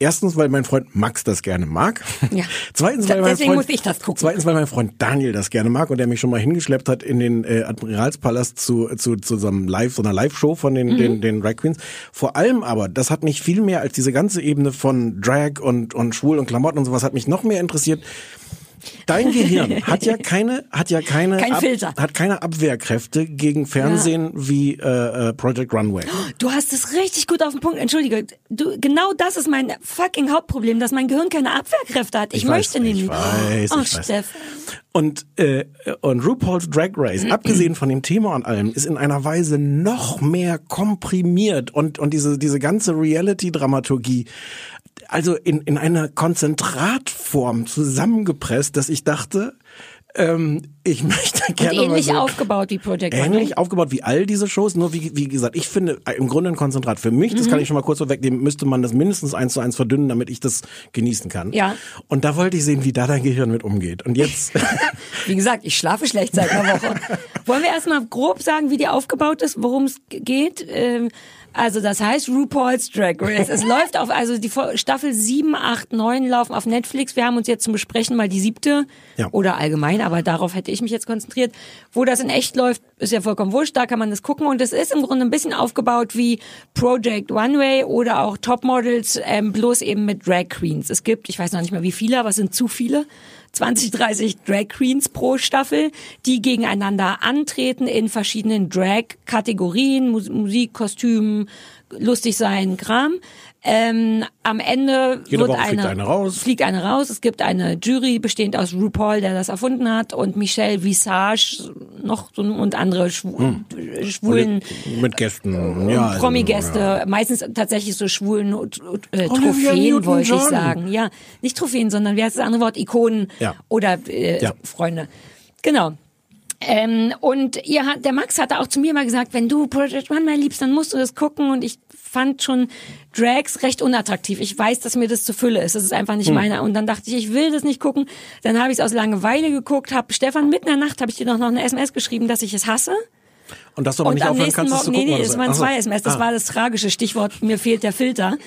Erstens, weil mein Freund Max das gerne mag. Ja. Zweitens, weil mein Deswegen Freund, muss ich das gucken. Zweitens, weil mein Freund Daniel das gerne mag und der mich schon mal hingeschleppt hat in den äh, Admiralspalast zu, zu, zu so einem Live, so einer Live-Show von den, Mhm. den, den Drag Queens. Vor allem aber, das hat mich viel mehr als diese ganze Ebene von Drag und, und Schwul und Klamotten und sowas hat mich noch mehr interessiert. Dein Gehirn hat ja keine, hat ja keine, Kein Filter. hat keine Abwehrkräfte gegen Fernsehen wie äh, äh, Project Runway. Du hast es richtig gut auf den Punkt. Entschuldige, du, genau das ist mein fucking Hauptproblem, dass mein Gehirn keine Abwehrkräfte hat. Ich, Ich weiß, möchte nämlich. ich weiß, oh, ich weiß. Steff. Und, äh, und RuPaul's Drag Race, abgesehen von dem Thema und allem, ist in einer Weise noch mehr komprimiert und, und diese, diese ganze Reality-Dramaturgie, also in, in einer Konzentratform zusammengepresst, dass ich dachte, ähm, ich möchte Und gerne mal ähnlich so aufgebaut wie Project Runway. ähnlich aufgebaut wie all diese Shows, nur wie, wie gesagt, ich finde im Grunde ein Konzentrat. Für mich, das kann ich schon mal kurz vorwegnehmen, müsste man das mindestens eins zu eins verdünnen, damit ich das genießen kann. Ja. Und da wollte ich sehen, wie da dein Gehirn mit umgeht. Und jetzt, Wie gesagt, ich schlafe schlecht seit einer Woche. Wollen wir erstmal grob sagen, wie die aufgebaut ist, worum es geht? Ähm, also das heißt RuPaul's Drag Race. Es läuft auf, also die Staffel 7, 8, 9 laufen auf Netflix. Wir haben uns jetzt zum Besprechen mal die siebte Ja. oder allgemein, aber darauf hätte ich mich jetzt konzentriert. Wo das in echt läuft, ist ja vollkommen wurscht, da kann man das gucken. Und es ist im Grunde ein bisschen aufgebaut wie Project One Way oder auch Top Models, ähm, bloß eben mit Drag Queens. Es gibt, ich weiß noch nicht mehr wie viele, aber es sind zu viele. 20, 30 Drag Queens pro Staffel, die gegeneinander antreten in verschiedenen Drag-Kategorien, Mus Musik, Kostüm, lustig sein, Kram. Ähm, am Ende Jede wird Woche eine, fliegt eine raus. fliegt eine raus. Es gibt eine Jury bestehend aus RuPaul, der das erfunden hat, und Michelle Visage noch so, und andere Schwu Hm. schwulen mit Gästen, ja. also, Promi-Gäste, ja. meistens tatsächlich so schwulen äh, Trophäen, wollte ich sagen. Ja, nicht Trophäen, sondern wie heißt das andere Wort? Ikonen Ja. oder äh, Ja. Freunde. Genau. Ähm, und ihr hat, der Max hatte auch zu mir mal gesagt, wenn du Project Runway liebst, dann musst du das gucken. Und ich fand schon Drags recht unattraktiv. Ich weiß, dass mir das zu Fülle ist. Das ist einfach Hm. nicht meiner. Und dann dachte ich, ich will das nicht gucken. Dann habe ich es aus Langeweile geguckt, habe Stefan mitten in der Nacht habe ich dir noch noch eine SMS geschrieben, dass ich es hasse. Und dass du aber Und nicht am aufhören nächsten kannst, es zu Morgen, gucken. nee, nee, es waren so. zwei SMS. Das Ah. war das tragische Stichwort, mir fehlt der Filter.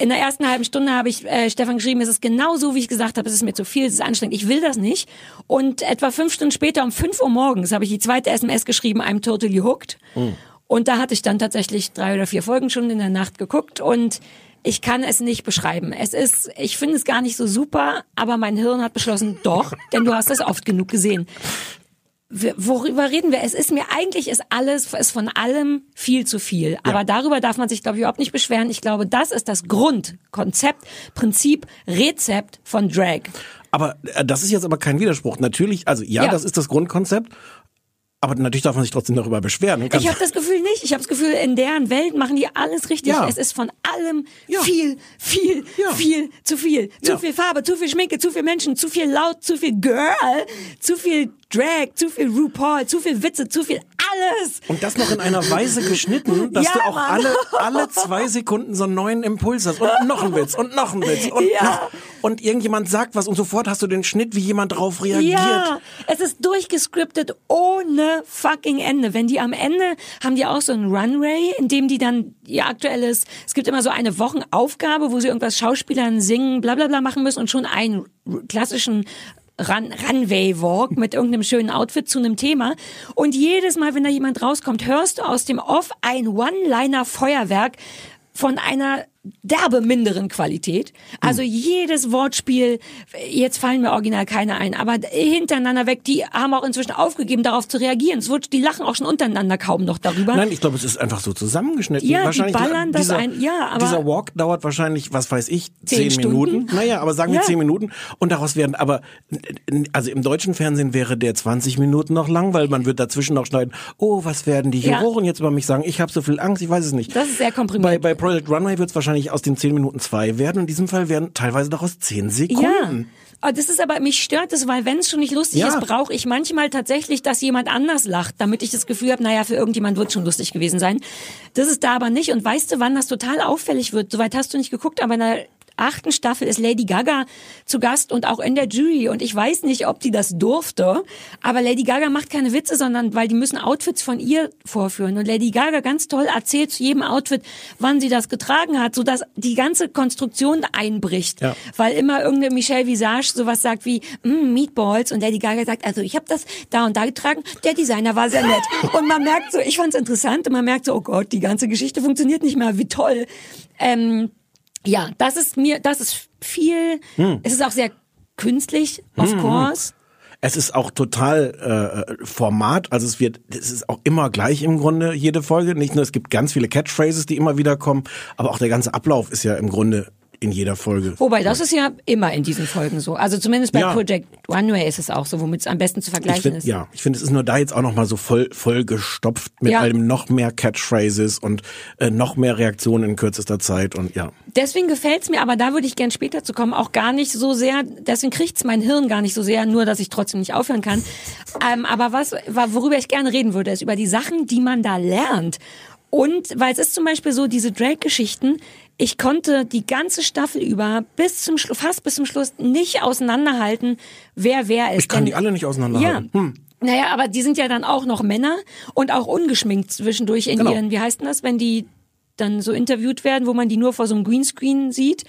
In der ersten halben Stunde habe ich äh, Stefan geschrieben, es ist genau so, wie ich gesagt habe, es ist mir zu viel, es ist anstrengend, ich will das nicht. Und etwa fünf Stunden später, um fünf Uhr morgens, habe ich die zweite SMS geschrieben, I'm totally hooked. Hm. Und da hatte ich dann tatsächlich drei oder vier Folgen schon in der Nacht geguckt und ich kann es nicht beschreiben. Es ist, ich finde es gar nicht so super, aber mein Hirn hat beschlossen, doch, denn du hast das oft genug gesehen worüber reden wir? Es ist mir eigentlich ist alles ist von allem viel zu viel. Aber darüber darf man sich glaube ich überhaupt nicht beschweren. Ich glaube, das ist das Grundkonzept, Prinzip, Rezept von Drag. Aber äh, das ist jetzt aber kein Widerspruch. Natürlich, also ja, Ja. das ist das Grundkonzept. Aber natürlich darf man sich trotzdem darüber beschweren. Ich habe das Gefühl nicht. Ich habe das Gefühl, in deren Welt machen die alles richtig. Ja. Es ist von allem Ja. viel, viel, Ja. viel, zu viel. Zu Ja. viel Farbe, zu viel Schminke, zu viel Menschen, zu viel laut, zu viel Girl, zu viel Drag, zu viel RuPaul, zu viel Witze, zu viel alles. Und das noch in einer Weise geschnitten, dass Ja, du auch Mann. alle, alle zwei Sekunden so einen neuen Impuls hast. Und noch ein Witz und noch ein Witz und Ja. noch. Und irgendjemand sagt was und sofort hast du den Schnitt, wie jemand drauf reagiert. Ja, es ist durchgescriptet ohne fucking Ende. Wenn die am Ende haben die auch so ein Runway, in dem die dann ihr aktuelles, es gibt immer so eine Wochenaufgabe, wo sie irgendwas Schauspielern singen, bla bla bla machen müssen und schon einen klassischen Run Runway Walk mit irgendeinem schönen Outfit zu einem Thema. Und jedes Mal, wenn da jemand rauskommt, hörst du aus dem Off ein One-Liner-Feuerwerk von einer derbe minderen Qualität. Also jedes Wortspiel, jetzt fallen mir original keine ein, aber hintereinander weg, die haben auch inzwischen aufgegeben, darauf zu reagieren. Es wird, die lachen auch schon untereinander kaum noch darüber. Nein, ich glaube, es ist einfach so zusammengeschnitten. Ja, die ballern das dieser, ein- ja, aber- dieser Walk dauert wahrscheinlich, was weiß ich, Zehn zehn, Minuten. Naja, aber sagen wir Ja. zehn Minuten. Und daraus werden, aber, also im deutschen Fernsehen wäre der 20 Minuten noch lang, weil man wird dazwischen noch schneiden, oh, was werden die Ja. Juroren jetzt über mich sagen? Ich habe so viel Angst, ich weiß es nicht. Das ist sehr komprimiert. Bei, bei Project Runway wird es wahrscheinlich aus den zehn Minuten zwei werden. In diesem Fall werden teilweise daraus zehn Ja. Sekunden. Aber das ist aber, mich stört es, weil wenn es schon nicht lustig Ja. ist, brauche ich manchmal tatsächlich, dass jemand anders lacht, damit ich das Gefühl habe, naja, für irgendjemand wird schon lustig gewesen sein. Das ist da aber nicht. Und weißt du, wann das total auffällig wird? Soweit hast du nicht geguckt, aber in der achten Staffel ist Lady Gaga zu Gast und auch in der Jury. Und ich weiß nicht, ob die das durfte, aber Lady Gaga macht keine Witze, sondern weil die müssen Outfits von ihr vorführen. Und Lady Gaga ganz toll erzählt zu jedem Outfit, wann sie das getragen hat, sodass die ganze Konstruktion einbricht. Ja. Weil immer irgendeine Michelle Visage sowas sagt wie mm, Meatballs und Lady Gaga sagt, also ich habe das da und da getragen, der Designer war sehr nett. Und man merkt so, ich fand's interessant und man merkt so, oh Gott, die ganze Geschichte funktioniert nicht mehr, wie toll. Ähm, ja, das ist mir, das ist viel. Hm. Es ist auch sehr künstlich, of course. Es ist auch total äh, Format, also es wird, es ist auch immer gleich im Grunde jede Folge. Nicht nur, es gibt ganz viele Catchphrases, die immer wieder kommen, aber auch der ganze Ablauf ist ja im Grunde in jeder Folge. Wobei, das ist ja immer in diesen Folgen so. Also zumindest bei Ja. Project Runway ist es auch so, womit es am besten zu Ich vergleichen find, ist. ja, ich finde, es ist nur da jetzt auch noch mal so voll, voll gestopft mit Ja. allem noch mehr Catchphrases und äh, noch mehr Reaktionen in kürzester Zeit und ja. Deswegen gefällt's mir, aber da würde ich gern später zu kommen, auch gar nicht so sehr, deswegen kriegt's mein Hirn gar nicht so sehr, nur dass ich trotzdem nicht aufhören kann. Ähm, aber was, worüber ich gerne reden würde, ist über die Sachen, die man da lernt. Und weil es ist zum Beispiel so, diese Drake-Geschichten, ich konnte die ganze Staffel über bis zum Schluss, fast bis zum Schluss nicht auseinanderhalten, wer wer ist. Ich kann Denn- die alle nicht auseinanderhalten. Ja. Hm. Naja, aber die sind ja dann auch noch Männer und auch ungeschminkt zwischendurch in Genau. ihren, wie heißt denn das, wenn die dann so interviewt werden, wo man die nur vor so einem Greenscreen sieht.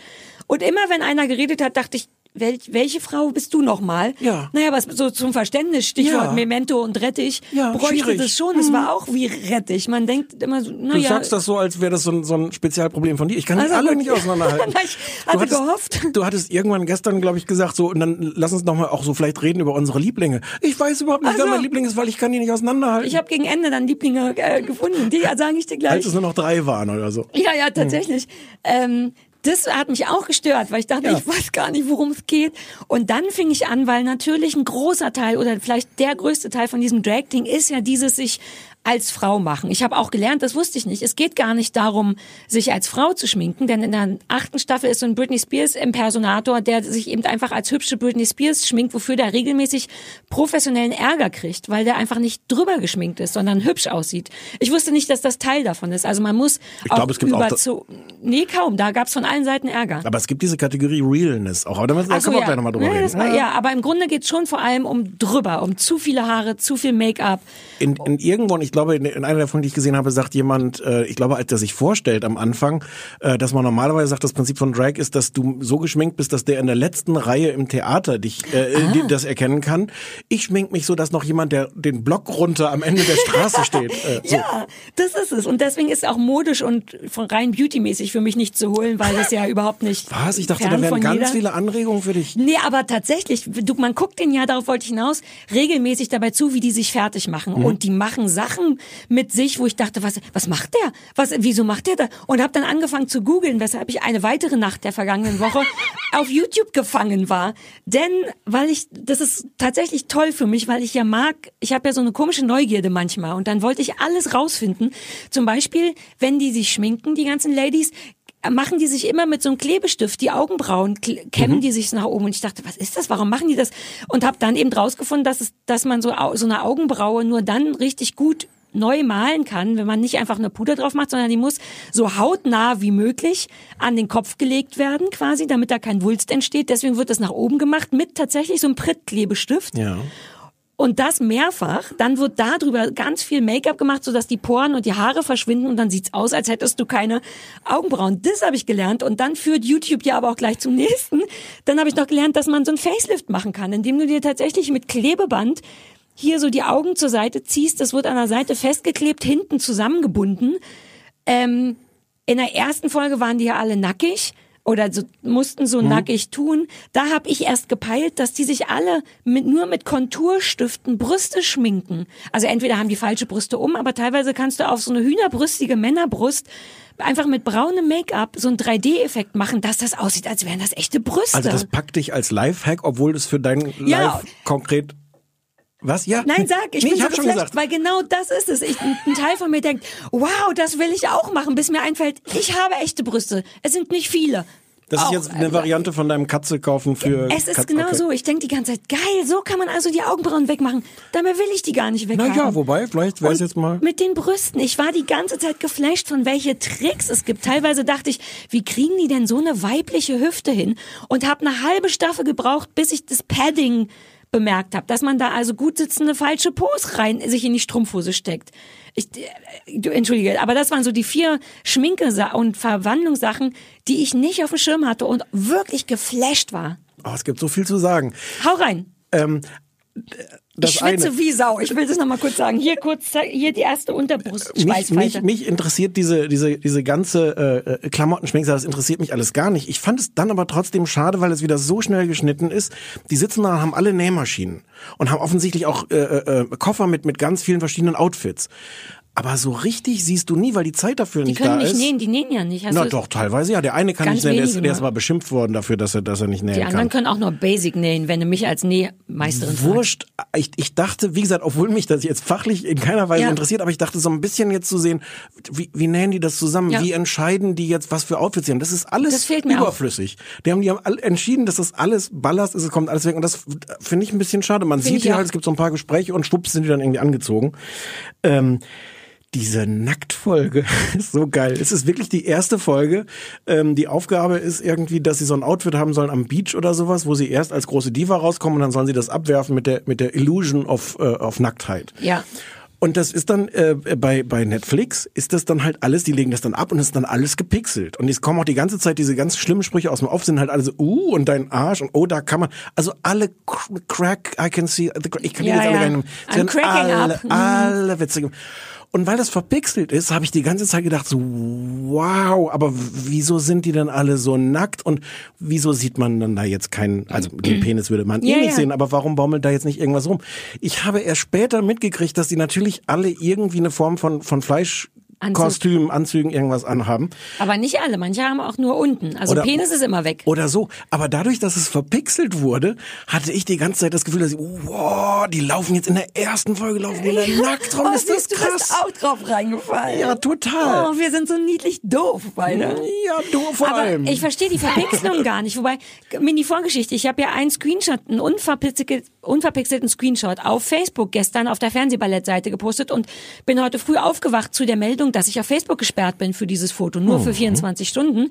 Und immer wenn einer geredet hat, dachte ich, wel, welche Frau bist du nochmal? Ja. Naja, was so zum Verständnis, Stichwort Ja. Memento und Rettich, Ja, bräuchte schwierig. Mhm. das schon. Es war auch wie Rettich. Man denkt immer so, Du naja. sagst das so, als wäre das so ein, so ein Spezialproblem von dir. Ich kann Also alle nicht auseinanderhalten. Na, ich hatte du hattest, gehofft. Du hattest irgendwann gestern, glaube ich, gesagt, so, und dann lass uns noch mal auch so vielleicht reden über unsere Lieblinge. Ich weiß überhaupt nicht, wer Also- mein Liebling ist, weil ich kann die nicht auseinanderhalten. Ich habe gegen Ende dann Lieblinge äh, gefunden. Die sage ich dir gleich. als es nur noch drei waren oder so. Ja, ja, tatsächlich. Ähm, das hat mich auch gestört, weil ich dachte, Ja. ich weiß gar nicht, worum es geht. Und dann fing ich an, weil natürlich ein großer Teil oder vielleicht der größte Teil von diesem Drag-Ding ist ja dieses sich als Frau machen. Ich habe auch gelernt, das wusste ich nicht. Es geht gar nicht darum, sich als Frau zu schminken, denn in der achten Staffel ist so ein Britney Spears Impersonator, der sich eben einfach als hübsche Britney Spears schminkt, wofür der regelmäßig professionellen Ärger kriegt, weil der einfach nicht drüber geschminkt ist, sondern hübsch aussieht. Ich wusste nicht, dass das Teil davon ist. Also man muss Ich auch glaube, es gibt auch da- überzo- Nee, kaum. Da gab's von allen Seiten Ärger. Aber es gibt diese Kategorie Realness auch. Aber da müssen so, wir auch ja. gleich nochmal drüber ja, reden. war, ja, aber im Grunde geht's schon vor allem um drüber, um zu viele Haare, zu viel Make-up. In, in irgendwo, und ich glaube, in, in einer der Folgen, die ich gesehen habe, sagt jemand, äh, ich glaube, als der sich vorstellt am Anfang, äh, dass man normalerweise sagt, das Prinzip von Drag ist, dass du so geschminkt bist, dass der in der letzten Reihe im Theater dich äh, Ah. das erkennen kann. Ich schmink mich so, dass noch jemand, der den Block runter am Ende der Straße steht. Äh, so. Ja, das ist es. Und deswegen ist auch modisch und von rein beautymäßig für mich nicht zu holen, weil das ja überhaupt nicht. Was? Ich dachte, da wären ganz jeder- viele Anregungen für dich. Nee, aber tatsächlich, du, man guckt den ja, darauf wollte ich hinaus, regelmäßig dabei zu, wie die sich fertig machen. Mhm. Und die machen Sachen mit sich, wo ich dachte, was, was macht der? Was, wieso macht der da? Und habe dann angefangen zu googeln, weshalb ich eine weitere Nacht der vergangenen Woche auf YouTube gefangen war. Denn, weil ich, das ist tatsächlich toll für mich, weil ich ja mag, ich habe ja so eine komische Neugierde manchmal. Und dann wollte ich alles rausfinden. Zum Beispiel, wenn die sich schminken, die ganzen Ladies, machen die sich immer mit so einem Klebestift die Augenbrauen, kämmen die sich nach oben und ich dachte, was ist das? Warum machen die das? Und habe dann eben rausgefunden, dass es, dass man so so eine Augenbraue nur dann richtig gut neu malen kann, wenn man nicht einfach eine Puder drauf macht, sondern die muss so hautnah wie möglich an den Kopf gelegt werden, quasi, damit da kein Wulst entsteht. Deswegen wird das nach oben gemacht mit tatsächlich so einem Prittklebestift. Ja. Und das mehrfach, dann wird darüber ganz viel Make-up gemacht, sodass die Poren und die Haare verschwinden und dann sieht's aus, als hättest du keine Augenbrauen. Das habe ich gelernt und dann führt YouTube ja aber auch gleich zum nächsten. Dann habe ich noch gelernt, dass man so ein Facelift machen kann, indem du dir tatsächlich mit Klebeband hier so die Augen zur Seite ziehst, das wird an der Seite festgeklebt, hinten zusammengebunden. Ähm, in der ersten Folge waren die ja alle nackig oder so, mussten so nackig tun. Da habe ich erst gepeilt, dass die sich alle mit, nur mit Konturstiften Brüste schminken. Also entweder haben die falsche Brüste um, aber teilweise kannst du auf so eine hühnerbrüstige Männerbrust einfach mit braunem Make-up so einen 3D-Effekt machen, dass das aussieht, als wären das echte Brüste. Also das packt dich als Lifehack, obwohl das für dein Ja. Live konkret was? Ja? Nein, sag, ich nee, bin ich so geflasht, gesagt. weil genau das ist es. Ich, ein Teil von mir denkt, wow, das will ich auch machen, bis mir einfällt, ich habe echte Brüste. Es sind nicht viele. Das ist Auch, jetzt eine also, Variante von deinem Katze kaufen für Es ist Kat- genau okay. so. Ich denke die ganze Zeit, geil, so kann man also die Augenbrauen wegmachen. Dabei will ich die gar nicht weghaben. Na ja, wobei, vielleicht wäre es Und jetzt mal Mit den Brüsten. Ich war die ganze Zeit geflasht von welche Tricks es gibt. Teilweise dachte ich, wie kriegen die denn so eine weibliche Hüfte hin? Und habe eine halbe Staffel gebraucht, bis ich das Padding bemerkt habe, dass man da also gut sitzende falsche Pose rein sich in die Strumpfhose steckt. Ich, äh, du, entschuldige, aber das waren so die vier Schminke- und Verwandlungssachen, die ich nicht auf dem Schirm hatte und wirklich geflasht war. Oh, es gibt so viel zu sagen. Hau rein. Ähm, das ich schwitze eine. wie Sau. Ich will das nochmal kurz sagen. Hier kurz, hier die erste Mich, Unterbrustschweißfalte. mich, mich interessiert diese, diese, diese ganze äh, Klamottenschminksache, das interessiert mich alles gar nicht. Ich fand es dann aber trotzdem schade, weil es wieder so schnell geschnitten ist. Die sitzen da, haben alle Nähmaschinen und haben offensichtlich auch äh, äh, Koffer mit, mit ganz vielen verschiedenen Outfits. Aber so richtig siehst du nie, weil die Zeit dafür Die nicht können da nicht ist. nähen, die nähen ja nicht. Hast Na doch, teilweise ja. Der eine kann nicht nähen, der ist, der ist mal beschimpft worden dafür, dass er, dass er nicht nähen Die kann. anderen können auch nur Basic nähen, wenn du mich als Nähmeisterin. Wurscht. Ich, ich dachte, wie gesagt, obwohl mich das jetzt fachlich in keiner Weise Ja. interessiert, aber ich dachte so ein bisschen jetzt zu sehen, wie, wie nähen die das zusammen? Ja. Wie entscheiden die jetzt, was für Outfits sie haben? Das ist alles Das fehlt mir auch. überflüssig. Die haben, die haben all, entschieden, dass das alles Ballast ist, es kommt alles weg. Und das finde ich ein bisschen schade. Man Find sieht ja halt, es gibt so ein paar Gespräche und schwupps sind die dann irgendwie angezogen. Ähm, diese Nacktfolge ist so geil. Es ist wirklich die erste Folge. Ähm, die Aufgabe ist irgendwie, dass sie so ein Outfit haben sollen am Beach oder sowas, wo sie erst als große Diva rauskommen und dann sollen sie das abwerfen mit der mit der Illusion of, äh, of Nacktheit. Ja. Und das ist dann äh, bei bei Netflix ist das dann halt alles, die legen das dann ab und es ist dann alles gepixelt und es kommen auch die ganze Zeit diese ganz schlimmen Sprüche aus dem Off sind halt alle so uh und dein Arsch und oh da kann man also alle cr- crack I can see the ich kann Ja, jetzt alle ja. gar nicht alle, up. Mhm. alle witzige und weil das verpixelt ist, habe ich die ganze Zeit gedacht, so, wow, aber wieso sind die denn alle so nackt und wieso sieht man dann da jetzt keinen, also den Penis würde man Ja, eh nicht ja. sehen, aber warum baumelt da jetzt nicht irgendwas rum? Ich habe erst später mitgekriegt, dass die natürlich alle irgendwie eine Form von, von Fleisch Kostüm, Anzügen, irgendwas anhaben. Aber nicht alle, manche haben auch nur unten. Also Oder- Penis ist immer weg. Oder so. Aber dadurch, dass es verpixelt wurde, hatte ich die ganze Zeit das Gefühl, dass ich, wow, die laufen jetzt in der ersten Folge, laufen die da nackt rum. Oh, ist das siehst du, krass? bist auch drauf reingefallen. Ja, total. Oh, wir sind so niedlich doof beide. Ja, du vor Aber allem. ich verstehe die Verpixelung gar nicht. Wobei, Mini-Vorgeschichte, ich habe ja einen Screenshot, einen unverpixelt, unverpixelten Screenshot auf Facebook gestern auf der Fernsehballettseite gepostet und bin heute früh aufgewacht zu der Meldung, dass ich auf Facebook gesperrt bin für dieses Foto, nur Mhm. für 24 Stunden.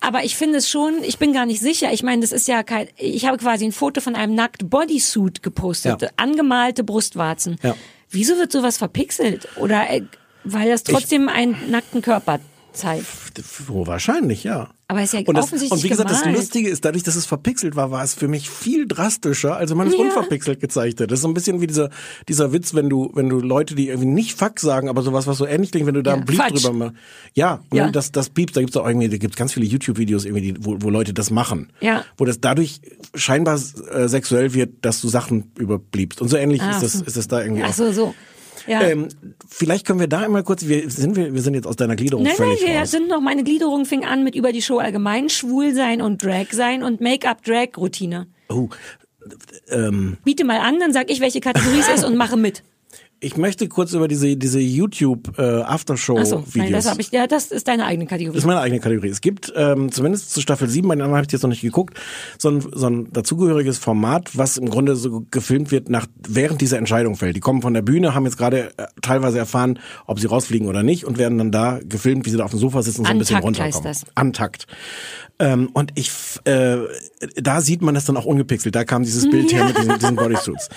Aber ich finde es schon, ich bin gar nicht sicher. Ich meine, das ist ja kein, ich habe quasi ein Foto von einem nackt Bodysuit gepostet, Ja. angemalte Brustwarzen. Ja. Wieso wird sowas verpixelt? Oder äh, weil das trotzdem einen nackten Körper zeigt? Oh, wahrscheinlich, ja. Aber ist ja und, das, offensichtlich und wie gesagt, das gemalt. Lustige ist, dadurch, dass es verpixelt war, war es für mich viel drastischer, als wenn man es Ja. unverpixelt gezeigt hat. Das ist so ein bisschen wie dieser, dieser Witz, wenn du, wenn du Leute, die irgendwie nicht Fuck sagen, aber sowas, was so ähnlich klingt, wenn du da Ja, einen Blieb Fatsch. drüber machst. Ja, Ja. Ne, das, das Piepst, da gibt's auch irgendwie, da gibt's ganz viele YouTube-Videos irgendwie, wo, wo Leute das machen. Ja. Wo das dadurch scheinbar äh, sexuell wird, dass du Sachen überbliebst. Und so ähnlich Ach ist das, so. ist das da irgendwie Ach auch. so, so. Ja. Ähm, vielleicht können wir da einmal kurz, wir sind, wir, wir sind jetzt aus deiner Gliederung Nein, nein, völlig wir raus. sind noch, meine Gliederung fing an mit über die Show allgemein, schwul sein und Drag sein und Make-up-Drag-Routine. Oh, ähm, Biete mal an, dann sag ich, welche Kategorie es ist und mache mit. Ich möchte kurz über diese, diese YouTube äh, Aftershow-Videos. Achso, nein, das habe ich, ja, das ist deine eigene Kategorie. Das ist meine eigene Kategorie. Es gibt ähm, zumindest zu Staffel 7, bei den anderen habe ich jetzt noch nicht geguckt, so ein, so ein dazugehöriges Format, was im Grunde so gefilmt wird, nach, während diese Entscheidung fällt. Die kommen von der Bühne, haben jetzt gerade äh, teilweise erfahren, ob sie rausfliegen oder nicht und werden dann da gefilmt, wie sie da auf dem Sofa sitzen und so ein bisschen Antakt heißt runterkommen. das. Antakt. Ähm, und ich, äh, da sieht man das dann auch ungepixelt. Da kam dieses Bild her mit diesen, diesen Bodysuits.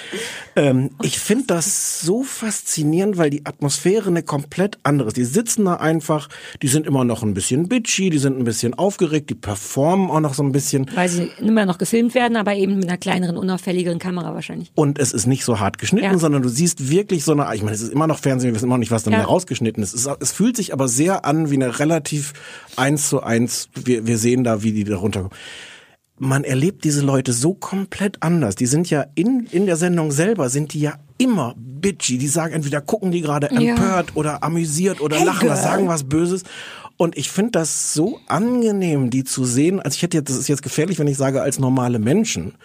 Ähm, ich finde das so faszinierend, weil die Atmosphäre eine komplett andere ist. Die sitzen da einfach, die sind immer noch ein bisschen bitchy, die sind ein bisschen aufgeregt, die performen auch noch so ein bisschen. Weil sie immer noch gefilmt werden, aber eben mit einer kleineren, unauffälligeren Kamera wahrscheinlich. Und es ist nicht so hart geschnitten, Ja. sondern du siehst wirklich so eine, ich meine, es ist immer noch Fernsehen, wir wissen immer noch nicht, was dann Ja. da rausgeschnitten ist. Es, es fühlt sich aber sehr an wie eine relativ eins zu eins, wir, wir sehen da, wie die da runterkommen. Man erlebt diese Leute so komplett anders. Die sind ja in, in der Sendung selber, sind die ja immer bitchy. Die sagen entweder gucken die gerade Ja. empört oder amüsiert oder Hey, lachen oder sagen was Böses. Und ich finde das so angenehm, die zu sehen. Also ich hätte jetzt, das ist jetzt gefährlich, wenn ich sage, als normale Menschen.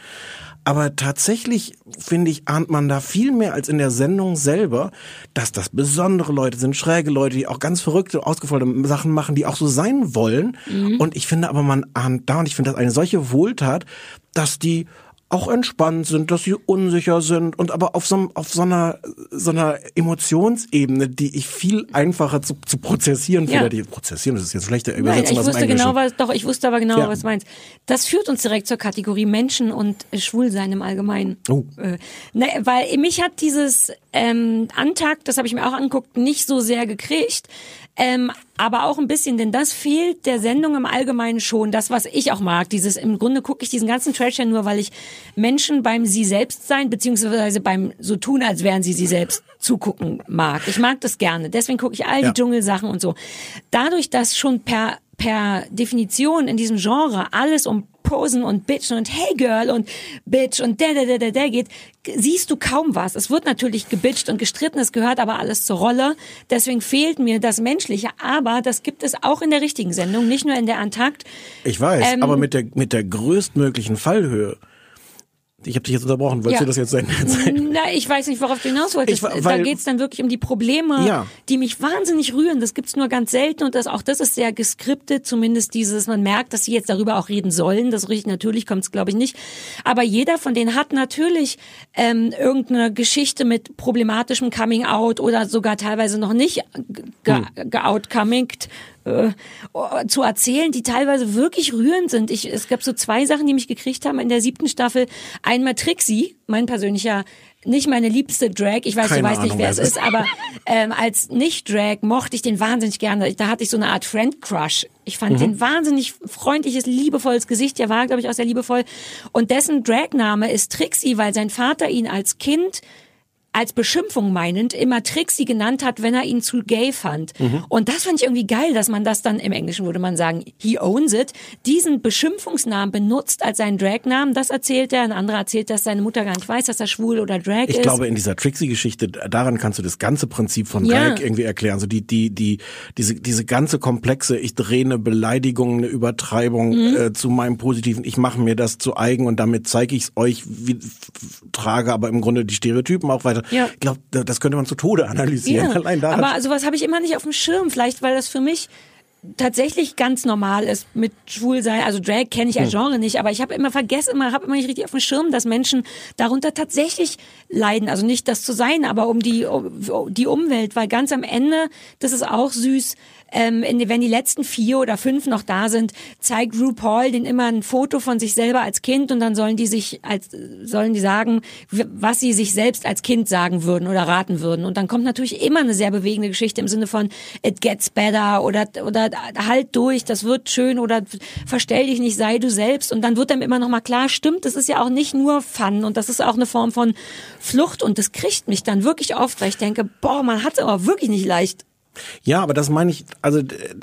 Aber tatsächlich, finde ich, ahnt man da viel mehr als in der Sendung selber, dass das besondere Leute sind, schräge Leute, die auch ganz verrückte, ausgefallene Sachen machen, die auch so sein wollen. Und ich finde aber, man ahnt da, und ich finde das eine solche Wohltat, dass die auch entspannt sind, dass sie unsicher sind und aber auf so, auf so einer, so einer Emotionsebene, die ich viel einfacher zu, zu prozessieren Ja. finde. Die prozessieren, das ist jetzt schlechte Nein, Übersetzung ich aus dem wusste genau, was, doch, ich wusste aber genau, Ja. was du meinst. Das führt uns direkt zur Kategorie Menschen und Schwulsein im Allgemeinen. Oh. Äh, ne, weil mich hat dieses ähm, Antakt, das habe ich mir auch angeguckt, nicht so sehr gekriegt. Ähm, aber auch ein bisschen, denn das fehlt der Sendung im Allgemeinen schon. Das, was ich auch mag, dieses, im Grunde gucke ich diesen ganzen Trash ja nur, weil ich Menschen beim sie selbst sein, beziehungsweise beim so tun, als wären sie sie selbst zugucken mag. Ich mag das gerne. Deswegen gucke ich all Ja. die Dschungelsachen und so. Dadurch, dass schon per per Definition in diesem Genre alles um Posen und Bitchen und Hey Girl und Bitch und der, der, der, der, der geht, siehst du kaum was. Es wird natürlich gebitcht und gestritten, es gehört aber alles zur Rolle. Deswegen fehlt mir das Menschliche. Aber das gibt es auch in der richtigen Sendung, nicht nur in der Antakt. Ich weiß, Ähm, aber mit der, mit der größtmöglichen Fallhöhe. Ich habe dich jetzt unterbrochen. Wolltest Ja. du das jetzt sein? Na, ich weiß nicht, worauf du hinaus wolltest. Ich da geht's dann wirklich um die Probleme, Ja. die mich wahnsinnig rühren. Das gibt's nur ganz selten und das, auch das ist sehr geskriptet, zumindest dieses, man merkt, dass sie jetzt darüber auch reden sollen. Das richtig natürlich kommt's, glaube ich, nicht. Aber jeder von denen hat natürlich ähm, irgendeine Geschichte mit problematischem Coming Out oder sogar teilweise noch nicht ge Hm. geoutcomingt äh, zu erzählen, die teilweise wirklich rührend sind. Ich, es gab so zwei Sachen, die mich gekriegt haben in der siebten Staffel. Einmal Trixie, mein persönlicher, nicht meine liebste Drag. Ich weiß, Keine du weißt nicht, Ahnung, wer wer es ist, aber ähm, als Nicht-Drag mochte ich den wahnsinnig gerne. Da hatte ich so eine Art Friend-Crush. Ich fand den wahnsinnig freundliches, liebevolles Gesicht. Der war, glaube ich, auch sehr liebevoll. Und dessen Dragname ist Trixie, weil sein Vater ihn als Kind als Beschimpfung meinend immer Trixie genannt hat, wenn er ihn zu gay fand. Und das fand ich irgendwie geil, dass man das dann im Englischen würde man sagen, he owns it, diesen Beschimpfungsnamen benutzt als seinen Dragnamen. Das erzählt er. Ein anderer erzählt, dass seine Mutter gar nicht weiß, dass er schwul oder Drag Ich ist. glaube, in dieser Trixie-Geschichte, daran kannst du das ganze Prinzip von Ja. Drag irgendwie erklären. So die, die, die, diese, diese ganze komplexe, ich drehe eine Beleidigung, eine Übertreibung Mhm. äh, zu meinem Positiven, ich mache mir das zu eigen und damit zeige ich es euch, wie, trage aber im Grunde die Stereotypen auch weiter. Ja. Ich glaube, das könnte man zu Tode analysieren. Ja, Allein da. aber sowas habe ich immer nicht auf dem Schirm. Vielleicht, weil das für mich tatsächlich ganz normal ist mit Schwulsein. Also Drag kenne ich als Hm. Genre nicht, aber ich habe immer vergessen, immer habe immer nicht richtig auf dem Schirm, dass Menschen darunter tatsächlich leiden. Also nicht das zu sein, aber um die um die Umwelt, weil ganz am Ende, das ist auch süß. Ähm, in, wenn die letzten vier oder fünf noch da sind, zeigt RuPaul den immer ein Foto von sich selber als Kind und dann sollen die sich als sollen die sagen, was sie sich selbst als Kind sagen würden oder raten würden. Und dann kommt natürlich immer eine sehr bewegende Geschichte im Sinne von it gets better oder oder halt durch, das wird schön oder verstell dich nicht, sei du selbst. Und dann wird einem immer noch mal klar, stimmt, das ist ja auch nicht nur Fun und das ist auch eine Form von Flucht und das kriegt mich dann wirklich oft, weil ich denke, boah, man hat es aber wirklich nicht leicht Ja, aber das meine ich, also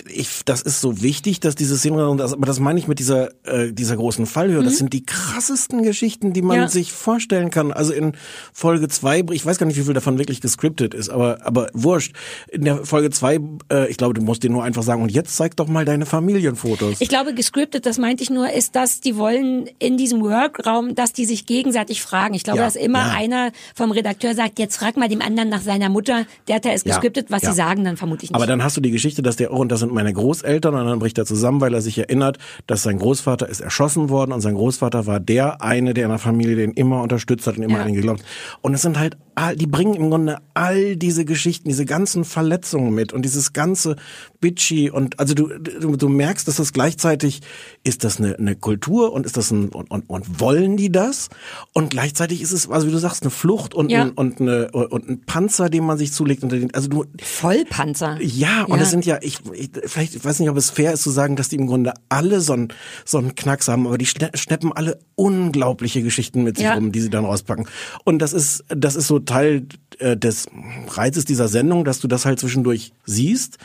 ich, das ist so wichtig, dass diese Szene, und das- aber das meine ich mit dieser äh, dieser großen Fallhöhe. Das sind die krassesten Geschichten, die man Ja. sich vorstellen kann. Also in Folge zwei, ich weiß gar nicht, wie viel davon wirklich gescriptet ist, aber aber wurscht. In der Folge zwei, äh, ich glaube, du musst dir nur einfach sagen, und jetzt zeig doch mal deine Familienfotos. Ich glaube, gescriptet, das meinte ich nur, ist, dass die wollen in diesem Workraum, dass die sich gegenseitig fragen. Ich glaube, Ja, dass immer ja. einer vom Redakteur sagt, jetzt frag mal dem anderen nach seiner Mutter. Der Teil ist Ja, gescriptet, was sie sagen, dann vermute ich nicht. Aber dann hast du die Geschichte, dass der, oh, und das sind meine Großeltern, und dann bricht er zusammen, weil er sich erinnert, dass sein Großvater ist erschossen worden und sein Großvater war der eine, der in der Familie den immer unterstützt hat und immer Ja. an ihn geglaubt. Und es sind halt, all, die bringen im Grunde all diese Geschichten, diese ganzen Verletzungen mit und dieses ganze Bitchy und also du, du, du merkst, dass das gleichzeitig, ist das eine, eine Kultur und ist das ein, und, und, und wollen die das? Und gleichzeitig ist es, also wie du sagst, eine Flucht und, Ja. ein, und, eine, und ein Panzer, den man sich zulegt. Unter den, also du, Vollpanzer. ja, und Ja. es sind ja, ich, ich vielleicht, ich weiß nicht, ob es fair ist zu sagen, dass die im Grunde alle so einen so einen Knacks haben, aber die schleppen alle unglaubliche Geschichten mit sich Ja. rum, die sie dann rauspacken. Und das ist, das ist so Teil äh, des Reizes dieser Sendung, dass du das halt zwischendurch siehst.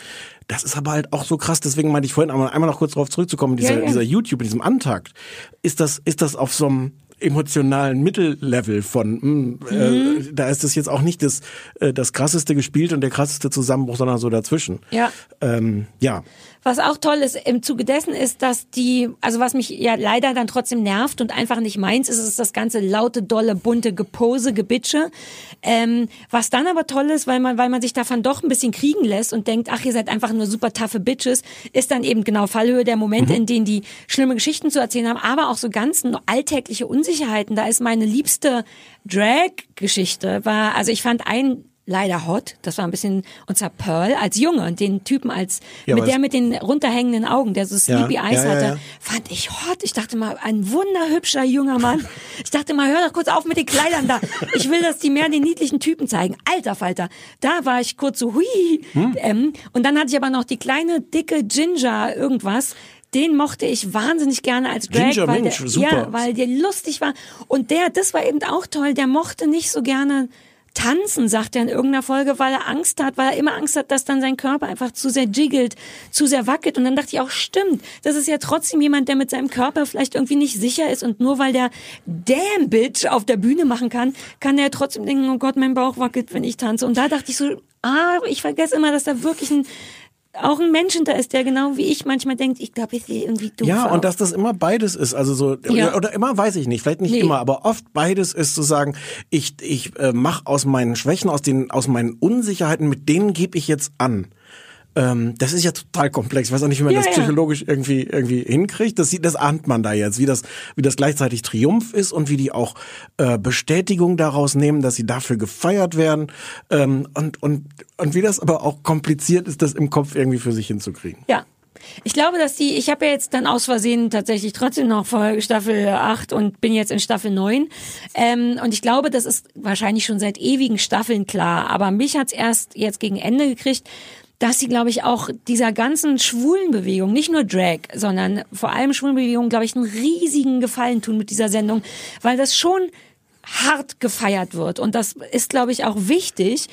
Das ist aber halt auch so krass, deswegen meinte ich vorhin einmal, einmal noch kurz darauf zurückzukommen, dieser, Ja, ja. dieser YouTube, in diesem Antakt, ist das, ist das auf so einem emotionalen Mittellevel von, mh, Mhm. äh, da ist das jetzt auch nicht das, äh, das krasseste gespielt und der krasseste Zusammenbruch, sondern so dazwischen. Ja. Ähm, ja. Was auch toll ist im Zuge dessen ist, dass die, also was mich ja leider dann trotzdem nervt und einfach nicht meins ist, ist das ganze laute, dolle, bunte Gepose, Gebitsche. Ähm, was dann aber toll ist, weil man, weil man sich davon doch ein bisschen kriegen lässt und denkt, ach, ihr seid einfach nur super taffe Bitches, ist dann eben genau Fallhöhe der Momente, in denen die schlimme Geschichten zu erzählen haben, aber auch so ganz alltägliche Unsicherheiten. Da ist meine liebste Drag-Geschichte, war, also ich fand einen leider hot. Das war ein bisschen, und zwar Pearl als Junge und den Typen als, Ja, mit der mit den runterhängenden Augen, der so Sleepy Ja, Eyes ja, hatte, fand ich hot. Ich dachte mal, ein wunderhübscher junger Mann. Ich dachte mal, hör doch kurz auf mit den Kleidern da. Ich will, dass die mehr den niedlichen Typen zeigen. Alter Falter. Da war ich kurz so, hui. Hm. Ähm, und dann hatte ich aber noch die kleine, dicke Ginger irgendwas. Den mochte ich wahnsinnig gerne als Drag, Ginger, weil, Mensch, der, super. ja, weil der lustig war. Und der, das war eben auch toll, der mochte nicht so gerne tanzen, sagt er in irgendeiner Folge, weil er Angst hat, weil er immer Angst hat, dass dann sein Körper einfach zu sehr jiggelt, zu sehr wackelt. Und dann dachte ich auch, stimmt, das ist ja trotzdem jemand, der mit seinem Körper vielleicht irgendwie nicht sicher ist und nur weil der Damn Bitch auf der Bühne machen kann, kann er trotzdem denken, oh Gott, mein Bauch wackelt, wenn ich tanze. Und da dachte ich so, ah, ich vergesse immer, dass da wirklich ein auch ein Mensch hinter ist, der genau wie ich manchmal denkt, ich glaube, ich sehe irgendwie doof Ja, und dass das immer beides ist, also so Ja. oder, oder immer weiß ich nicht, vielleicht nicht Nee. immer, aber oft beides ist zu sagen, ich ich äh, mache aus meinen Schwächen, aus den aus meinen Unsicherheiten, mit denen gebe ich jetzt an. Ähm, das ist ja total komplex. Ich weiß auch nicht, wie man Ja, das ja. psychologisch irgendwie irgendwie hinkriegt. Das sieht, das ahnt man da jetzt, wie das wie das gleichzeitig Triumph ist und wie die auch äh, Bestätigung daraus nehmen, dass sie dafür gefeiert werden ähm, und und und wie das aber auch kompliziert ist, das im Kopf irgendwie für sich hinzukriegen. Ja. Ich glaube, dass die, ich habe ja jetzt dann aus Versehen tatsächlich trotzdem noch Folge Staffel 8 und bin jetzt in Staffel 9. Ähm, und ich glaube, das ist wahrscheinlich schon seit ewigen Staffeln klar. Aber mich hat's erst jetzt gegen Ende gekriegt, dass sie, glaube ich, auch dieser ganzen schwulen Bewegung, nicht nur Drag, sondern vor allem schwulen Bewegung, glaube ich, einen riesigen Gefallen tun mit dieser Sendung, weil das schon hart gefeiert wird. Und das ist, glaube ich, auch wichtig.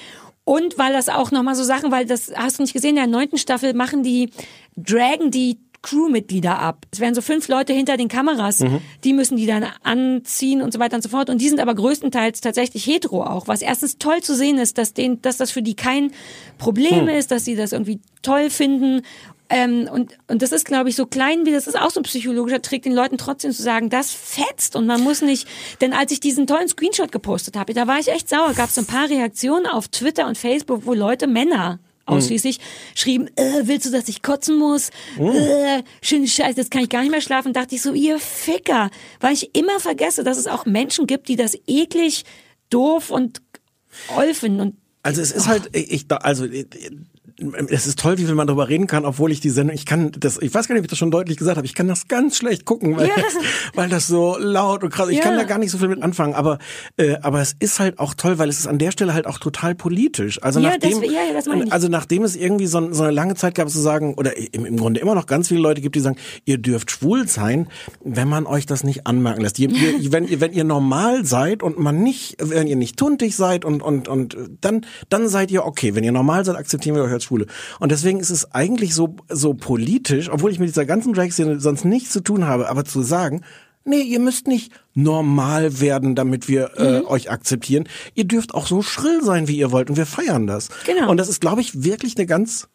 Und weil das auch nochmal so Sachen, weil das hast du nicht gesehen, in der neunten Staffel machen die, dragen die Crewmitglieder ab. Es werden so fünf Leute hinter den Kameras, die müssen die dann anziehen und so weiter und so fort. Und die sind aber größtenteils tatsächlich hetero auch, was erstens toll zu sehen ist, dass, den, dass das für die kein Problem ist, dass sie das irgendwie toll finden. Ähm, und, und das ist, glaube ich, so klein wie das ist auch so ein psychologischer Trick, den Leuten trotzdem zu sagen, das fetzt und man muss nicht, denn als ich diesen tollen Screenshot gepostet habe, da war ich echt sauer, gab es so ein paar Reaktionen auf Twitter und Facebook, wo Leute, Männer ausschließlich, schrieben, äh, willst du, dass ich kotzen muss? Äh, schöne Scheiße, jetzt kann ich gar nicht mehr schlafen. Dachte ich so, ihr Ficker, weil ich immer vergesse, dass es auch Menschen gibt, die das eklig, doof und oll finden und Also es ist halt, ich, also es ist toll, wie viel man darüber reden kann, obwohl ich die Sendung, ich kann das, ich weiß gar nicht, ob ich das schon deutlich gesagt habe, ich kann das ganz schlecht gucken, weil, Ja. das, weil das so laut und krass, ich kann Ja. da gar nicht so viel mit anfangen, aber, äh, aber es ist halt auch toll, weil es ist an der Stelle halt auch total politisch. Also Ja, nachdem, das- also nachdem es irgendwie so, so eine lange Zeit gab zu sagen, oder im, im Grunde immer noch ganz viele Leute gibt, die sagen, ihr dürft schwul sein, wenn man euch das nicht anmerken lässt. Ihr, ihr, wenn, ihr, wenn ihr normal seid und man nicht, wenn ihr nicht tuntig seid und, und, und dann, dann seid ihr okay. Wenn ihr normal seid, akzeptieren wir euch als Schwule. Und deswegen ist es eigentlich so, so politisch, obwohl ich mit dieser ganzen Drag-Szene sonst nichts zu tun habe, aber zu sagen, nee, ihr müsst nicht normal werden, damit wir äh, Mhm. euch akzeptieren. Ihr dürft auch so schrill sein, wie ihr wollt und wir feiern das. Genau. Und das ist, glaube ich, wirklich eine ganz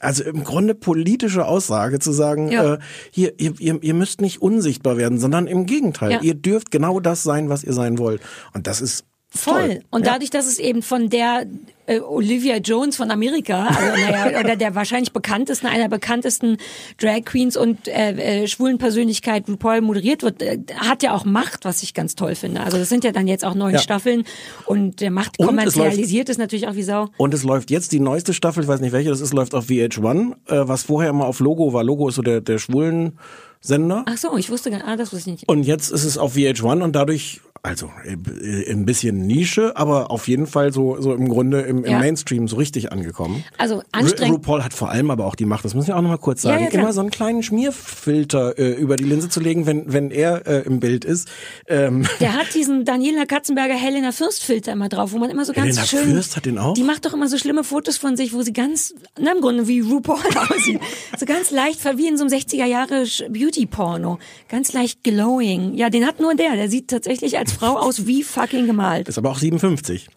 also im Grunde politische Aussage zu sagen, Ja. äh, hier, ihr, ihr, ihr müsst nicht unsichtbar werden, sondern im Gegenteil, Ja. ihr dürft genau das sein, was ihr sein wollt. Und das ist Voll. Toll. Und Ja. dadurch, dass es eben von der äh, Olivia Jones von Amerika, also, naja, oder der wahrscheinlich bekanntesten, einer der bekanntesten Drag Queens und äh, äh, schwulen Persönlichkeit RuPaul moderiert wird, äh, hat ja auch Macht, was ich ganz toll finde. Also das sind ja dann jetzt auch neun Ja. Staffeln und der Macht Und es kommerzialisiert ist natürlich auch wie Sau. Und es läuft jetzt die neueste Staffel, ich weiß nicht welche das ist, läuft auf VH1, äh, was vorher immer auf Logo war. Logo ist so der, der schwulen Sender. Ach so, ich wusste gar ah, das wusste ich nicht. Und jetzt ist es auf VH1 und dadurch, also äh, ein bisschen Nische, aber auf jeden Fall so, so im Grunde im, im Ja. Mainstream so richtig angekommen. Also Ru anstrengend. RuPaul hat vor allem aber auch die Macht, das müssen wir auch nochmal kurz Ja, sagen, ja, klar. immer so einen kleinen Schmierfilter äh, über die Linse zu legen, wenn, wenn er äh, im Bild ist. Ähm, Der hat diesen Daniela Katzenberger Helena Fürst Filter immer drauf, wo man immer so ganz Helena schön. Fürst hat den auch? Die macht doch immer so schlimme Fotos von sich, wo sie ganz, na im Grunde wie RuPaul aussieht. so ganz leicht, wie in so einem 60er Jahre Beauty Porno. Ganz leicht glowing. Ja, den hat nur der. Der sieht tatsächlich als Frau aus wie fucking gemalt. ist aber auch 57.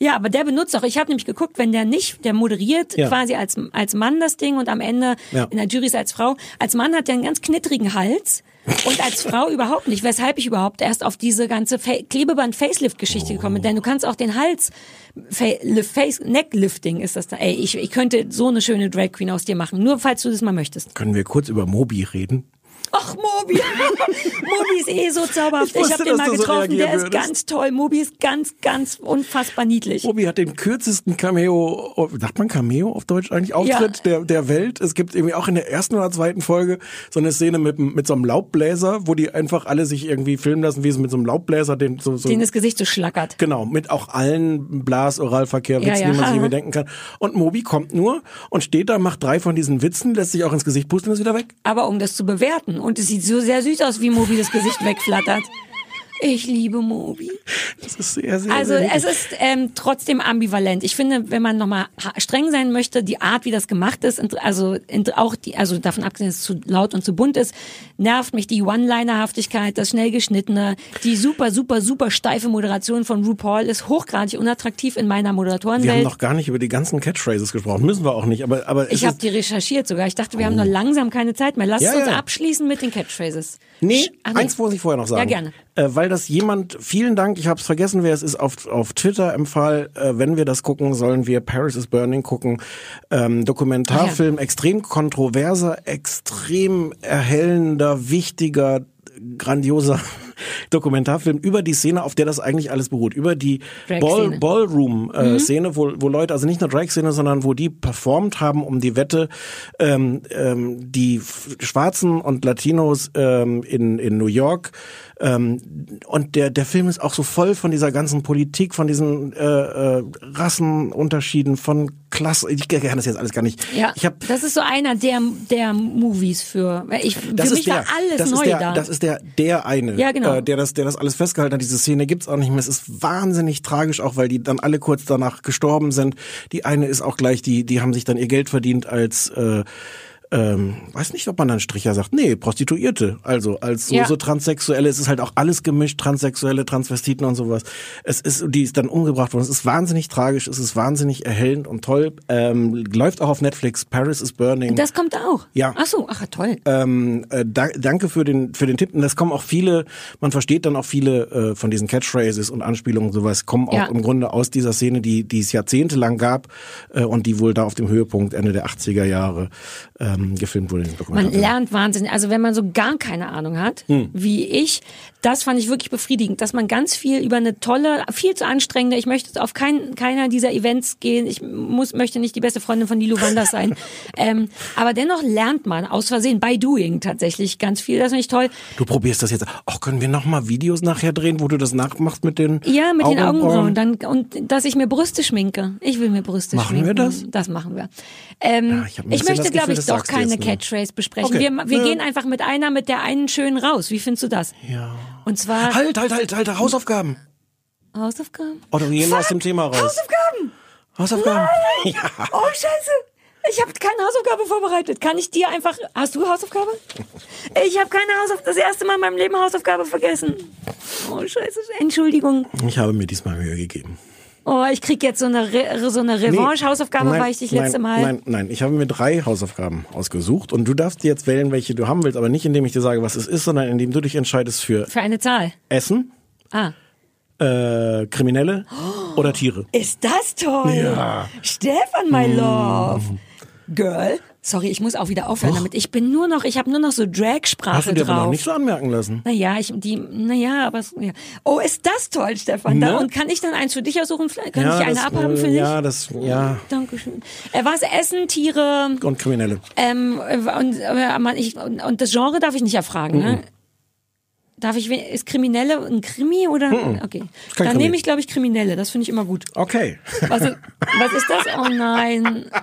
Ja, aber der benutzt auch. Ich habe nämlich geguckt, wenn der nicht, der moderiert Ja. quasi als als Mann das Ding und am Ende Ja. in der Jury ist er als Frau. Als Mann hat der einen ganz knittrigen Hals und als Frau überhaupt nicht. Weshalb ich überhaupt erst auf diese ganze Fa Klebeband Facelift Geschichte gekommen bin, denn du kannst auch den Hals Fa Face Necklifting ist das da. Ey, ich ich könnte so eine schöne Drag Queen aus dir machen, nur falls du das mal möchtest. Können wir kurz über Moby reden? Ach, Mobi. Mobi ist eh so zauberhaft. Ich Ich, habe den mal so getroffen. reagieren der ist würdest. ganz toll. Mobi ist ganz, ganz unfassbar niedlich. Moby hat den kürzesten Cameo, sagt man Cameo auf Deutsch eigentlich, Auftritt der, der Welt. Es gibt irgendwie auch in der ersten oder zweiten Folge so eine Szene mit, mit so einem Laubbläser, wo die einfach alle sich irgendwie filmen lassen, wie sie mit so einem Laubbläser den so, so Den das Gesicht so schlackert. Genau, mit auch allen Blas, Oralverkehr, Ja, Witzen, ja. die man sich irgendwie denken kann. Und Moby kommt nur und steht da, macht drei von diesen Witzen, lässt sich auch ins Gesicht pusten und ist wieder weg. Aber um das zu bewerten. Und es sieht so sehr süß aus, wie Mobi das Gesicht wegflattert. Ich liebe Mobi. Das ist sehr, sehr, Also sehr es ist ähm, trotzdem ambivalent. Ich finde, wenn man nochmal streng sein möchte, die Art, wie das gemacht ist, also auch die, also davon abgesehen, dass es zu laut und zu bunt ist, nervt mich die One-Liner-Haftigkeit, das schnell geschnittene, die super, super, super steife Moderation von RuPaul ist hochgradig unattraktiv in meiner Wir haben Moderatorenwelt. noch gar nicht über die ganzen Catchphrases gesprochen. Müssen wir auch nicht, aber, aber Ich habe die recherchiert sogar. Ich dachte, wir haben noch langsam keine Zeit mehr. Lass Ja, uns ja. abschließen mit den Catchphrases. Nee, Ach, eins muss ich vorher noch sagen. Ja, gerne. Äh, weil das jemand, vielen Dank, ich habe es vergessen, wer es ist, auf, auf Twitter empfahl, äh, wenn wir das gucken, sollen wir Paris is Burning gucken. Ähm, Dokumentarfilm, extrem kontroverser, extrem erhellender, wichtiger, grandioser Dokumentarfilm über die Szene, auf der das eigentlich alles beruht. Über die. Ball, Ballroom-Szene, wo, wo Leute, also nicht nur Drag-Szene, sondern wo die performt haben um die Wette, ähm, ähm, die Schwarzen und Latinos ähm, in, in New York. Ähm, und der, der Film ist auch so voll von dieser ganzen Politik, von diesen äh, äh, Rassenunterschieden, von Klasse. Ich kann das jetzt alles gar nicht. Ja, ich hab, das ist so einer der, der Movies für, ich, das für ist mich der, war alles das neu ist der, da. Das ist der, der eine, Ja, genau. äh, der das, der das alles festgehalten hat. Diese Szene gibt's auch nicht mehr. Es ist wahnsinnig tragisch, auch weil die dann alle kurz danach gestorben sind. Die eine ist auch gleich, die, die haben sich dann ihr Geld verdient als äh, ähm, weiß nicht, ob man dann Stricher sagt. Nee, Prostituierte. Also als so, Ja. so Transsexuelle. Es ist halt auch alles gemischt, Transsexuelle, Transvestiten und sowas. Es ist, die ist dann umgebracht worden. Es ist wahnsinnig tragisch, es ist wahnsinnig erhellend und toll. Ähm, läuft auch auf Netflix. Paris is Burning. das kommt auch. Ja. Ach so, ach toll. Ähm, äh, da, danke für den für den Tipp. Und das kommen auch viele, man versteht dann auch viele äh, von diesen Catchphrases und Anspielungen und sowas, kommen auch Ja. im Grunde aus dieser Szene, die, die es jahrzehntelang gab äh, und die wohl da auf dem Höhepunkt Ende der 80er Jahre ähm, gefilmt wurde. Man lernt wahnsinnig. Also wenn man so gar keine Ahnung hat, Hm. wie ich, das fand ich wirklich befriedigend, dass man ganz viel über eine tolle, viel zu anstrengende, ich möchte auf kein, keiner dieser Events gehen, ich muss, möchte nicht die beste Freundin von Lilo Wanders sein, ähm, aber dennoch lernt man aus Versehen, by doing tatsächlich ganz viel, das finde ich toll. Du probierst das jetzt. Ach, können wir noch mal Videos nachher drehen, wo du das nachmachst mit den Ja, mit den Augenbrauen. Dann, und dass ich mir Brüste schminke. Ich will mir Brüste Machen schminken. wir das? Das machen wir. Ähm, Ja, ich ich möchte, glaube ich, du keine. Catchphrase besprechen. Okay. Wir, wir Ja. gehen einfach mit einer, mit der einen schön raus. Wie findest du das? Ja. Und zwar Halt, halt, halt, halt, Hausaufgaben. Hausaufgaben. Oder wir gehen aus dem Thema raus. Hausaufgaben! Hausaufgaben? Ja. Oh, scheiße. Ich habe keine Hausaufgabe vorbereitet. Kann ich dir einfach... Hast du Hausaufgabe? Ich habe keine Hausaufgabe. Das erste Mal in meinem Leben Hausaufgabe vergessen. Oh, scheiße. Entschuldigung. Ich habe mir diesmal Mühe gegeben. Oh, ich krieg jetzt so eine, Re so eine Revanche-Hausaufgabe, Nein, weil ich dich letzte Mal... Nein, nein, ich habe mir drei Hausaufgaben ausgesucht und du darfst jetzt wählen, welche du haben willst, aber nicht indem ich dir sage, was es ist, sondern indem du dich entscheidest für Für eine Zahl. Essen, Ah. äh, Kriminelle oder Tiere. Ist das toll? Ja. Stefan, my love. Girl. Sorry, ich muss auch wieder aufhören damit. Ich bin nur noch, ich habe nur noch so Hast du Drag-Sprache dir aber noch drauf. nicht so anmerken lassen. Naja, ich, die, naja, aber, ja. Oh, ist das toll, Stefan. Da, Ne? und kann ich dann eins für dich aussuchen? Kann ja, ich eine das, abhaben äh, für dich? Ja, das, ja. Dankeschön. Äh, was essen, Tiere, Und Kriminelle. ähm, äh, und, äh, ich, und, und das Genre darf ich nicht erfragen, ne? Darf ich, ist Kriminelle ein Krimi oder? Okay. kein Dann Krimi. nehme ich, glaube ich, Kriminelle. Das finde ich immer gut. Okay. Was, ist- was ist das? Oh nein.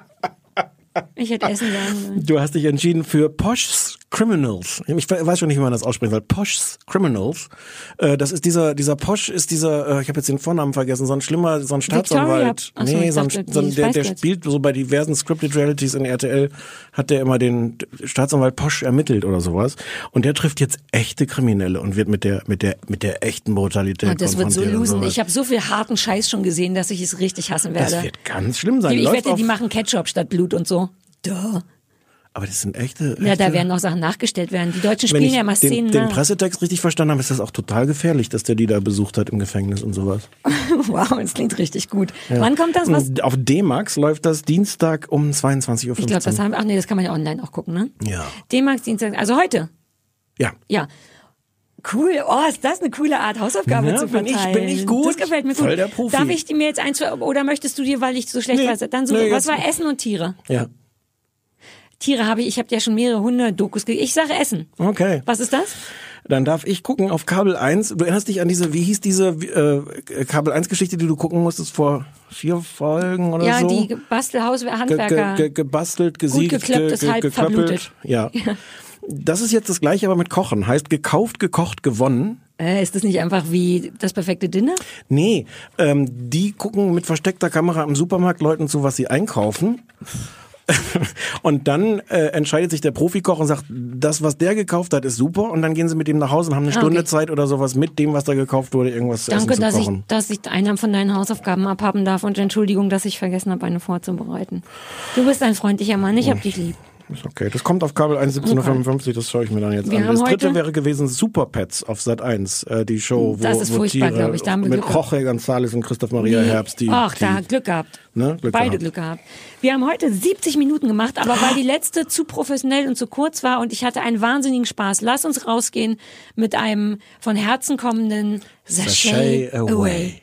Ich hätte essen sagen sollen. Du hast dich entschieden für Posh's Criminals. Ich weiß schon nicht, wie man das aussprechen soll. Posh's Criminals. Äh, das ist dieser, dieser Posh ist dieser, äh, ich habe jetzt den Vornamen vergessen, so ein schlimmer, so ein Staatsanwalt. So, nee, ich so ein, so ein, der, der spielt so bei diversen Scripted Realities in RTL, hat der immer den Staatsanwalt Posh ermittelt oder sowas. Und der trifft jetzt echte Kriminelle und wird mit der, mit der, mit der echten Brutalität Und das wird so losen. Ich habe so viel harten Scheiß schon gesehen, dass ich es richtig hassen werde. das wird ganz schlimm sein. ich Läuft wette, die machen Ketchup statt Blut und so. Duh. Aber das sind echte, Ja, da echte- werden noch Sachen nachgestellt werden. Die Deutschen Wenn spielen ich ja den, Szenen den nach. Pressetext richtig verstanden habe, ist das auch total gefährlich, dass der die da besucht hat im Gefängnis und sowas. Wow, das klingt richtig gut. Wann kommt das? Was? Auf D-Max läuft das Dienstag um 22.15 Uhr. Ich glaube, das haben, ach nee, das kann man ja online auch gucken, ne? Ja. D-Max Dienstag, also heute. Ja. Ja. Cool. Oh, ist das eine coole Art, Hausaufgabe Ja, zu bin ich- verteilen. bin ich gut. Das gefällt mir gut. Voll der Profi. Darf ich dir mir jetzt eins, oder möchtest du dir, weil ich so schlecht Nee. weiß, dann so, Nee, was war Essen und Tiere? Ja. Tiere habe ich, ich habe ja schon mehrere Hunde-Dokus ge- Ich sage Essen. Okay. Was ist das? Dann darf ich gucken auf Kabel 1. Du erinnerst dich an diese, wie hieß diese äh, Kabel 1 Geschichte, die du gucken musstest vor vier Folgen oder ja, so? die Bastelhaus-Handwerker. Ge, ge, gebastelt, gesiegt, geklöpptes, ge, halb geklöppelt. verblutet. Ja. Das ist jetzt das gleiche, aber mit Kochen. Heißt gekauft, gekocht, gewonnen. Äh, ist das nicht einfach wie das perfekte Dinner? Nee, ähm, die gucken mit versteckter Kamera im Supermarkt Leuten zu, was sie einkaufen. und dann äh, entscheidet sich der Profikoch und sagt, das, was der gekauft hat, ist super. Und dann gehen sie mit ihm nach Hause und haben eine Ah, Stunde okay. Zeit oder sowas mit dem, was da gekauft wurde, irgendwas zu Danke, essen dass zu ich, kochen. dass ich einer von deinen Hausaufgaben abhaben darf und Entschuldigung, dass ich vergessen habe, eine vorzubereiten. Du bist ein freundlicher Mann, ich hab dich lieb. Ist okay. Das kommt auf Kabel 1, 17.55 das schaue ich mir dann jetzt Wir an. Das dritte wäre gewesen Super Pets auf Sat 1, äh, die Show, wo, Das ist wo furchtbar, Tiere ich. Da haben wir mit. Jorge González und Christoph Maria Herbst, die, Ach, die da Glück gehabt. Ne? Glück Beide gehabt. Glück gehabt. Wir haben heute 70 Minuten gemacht, aber weil die letzte zu professionell und zu kurz war und ich hatte einen wahnsinnigen Spaß. Lass uns rausgehen mit einem von Herzen kommenden Sachet, Sachet away. away.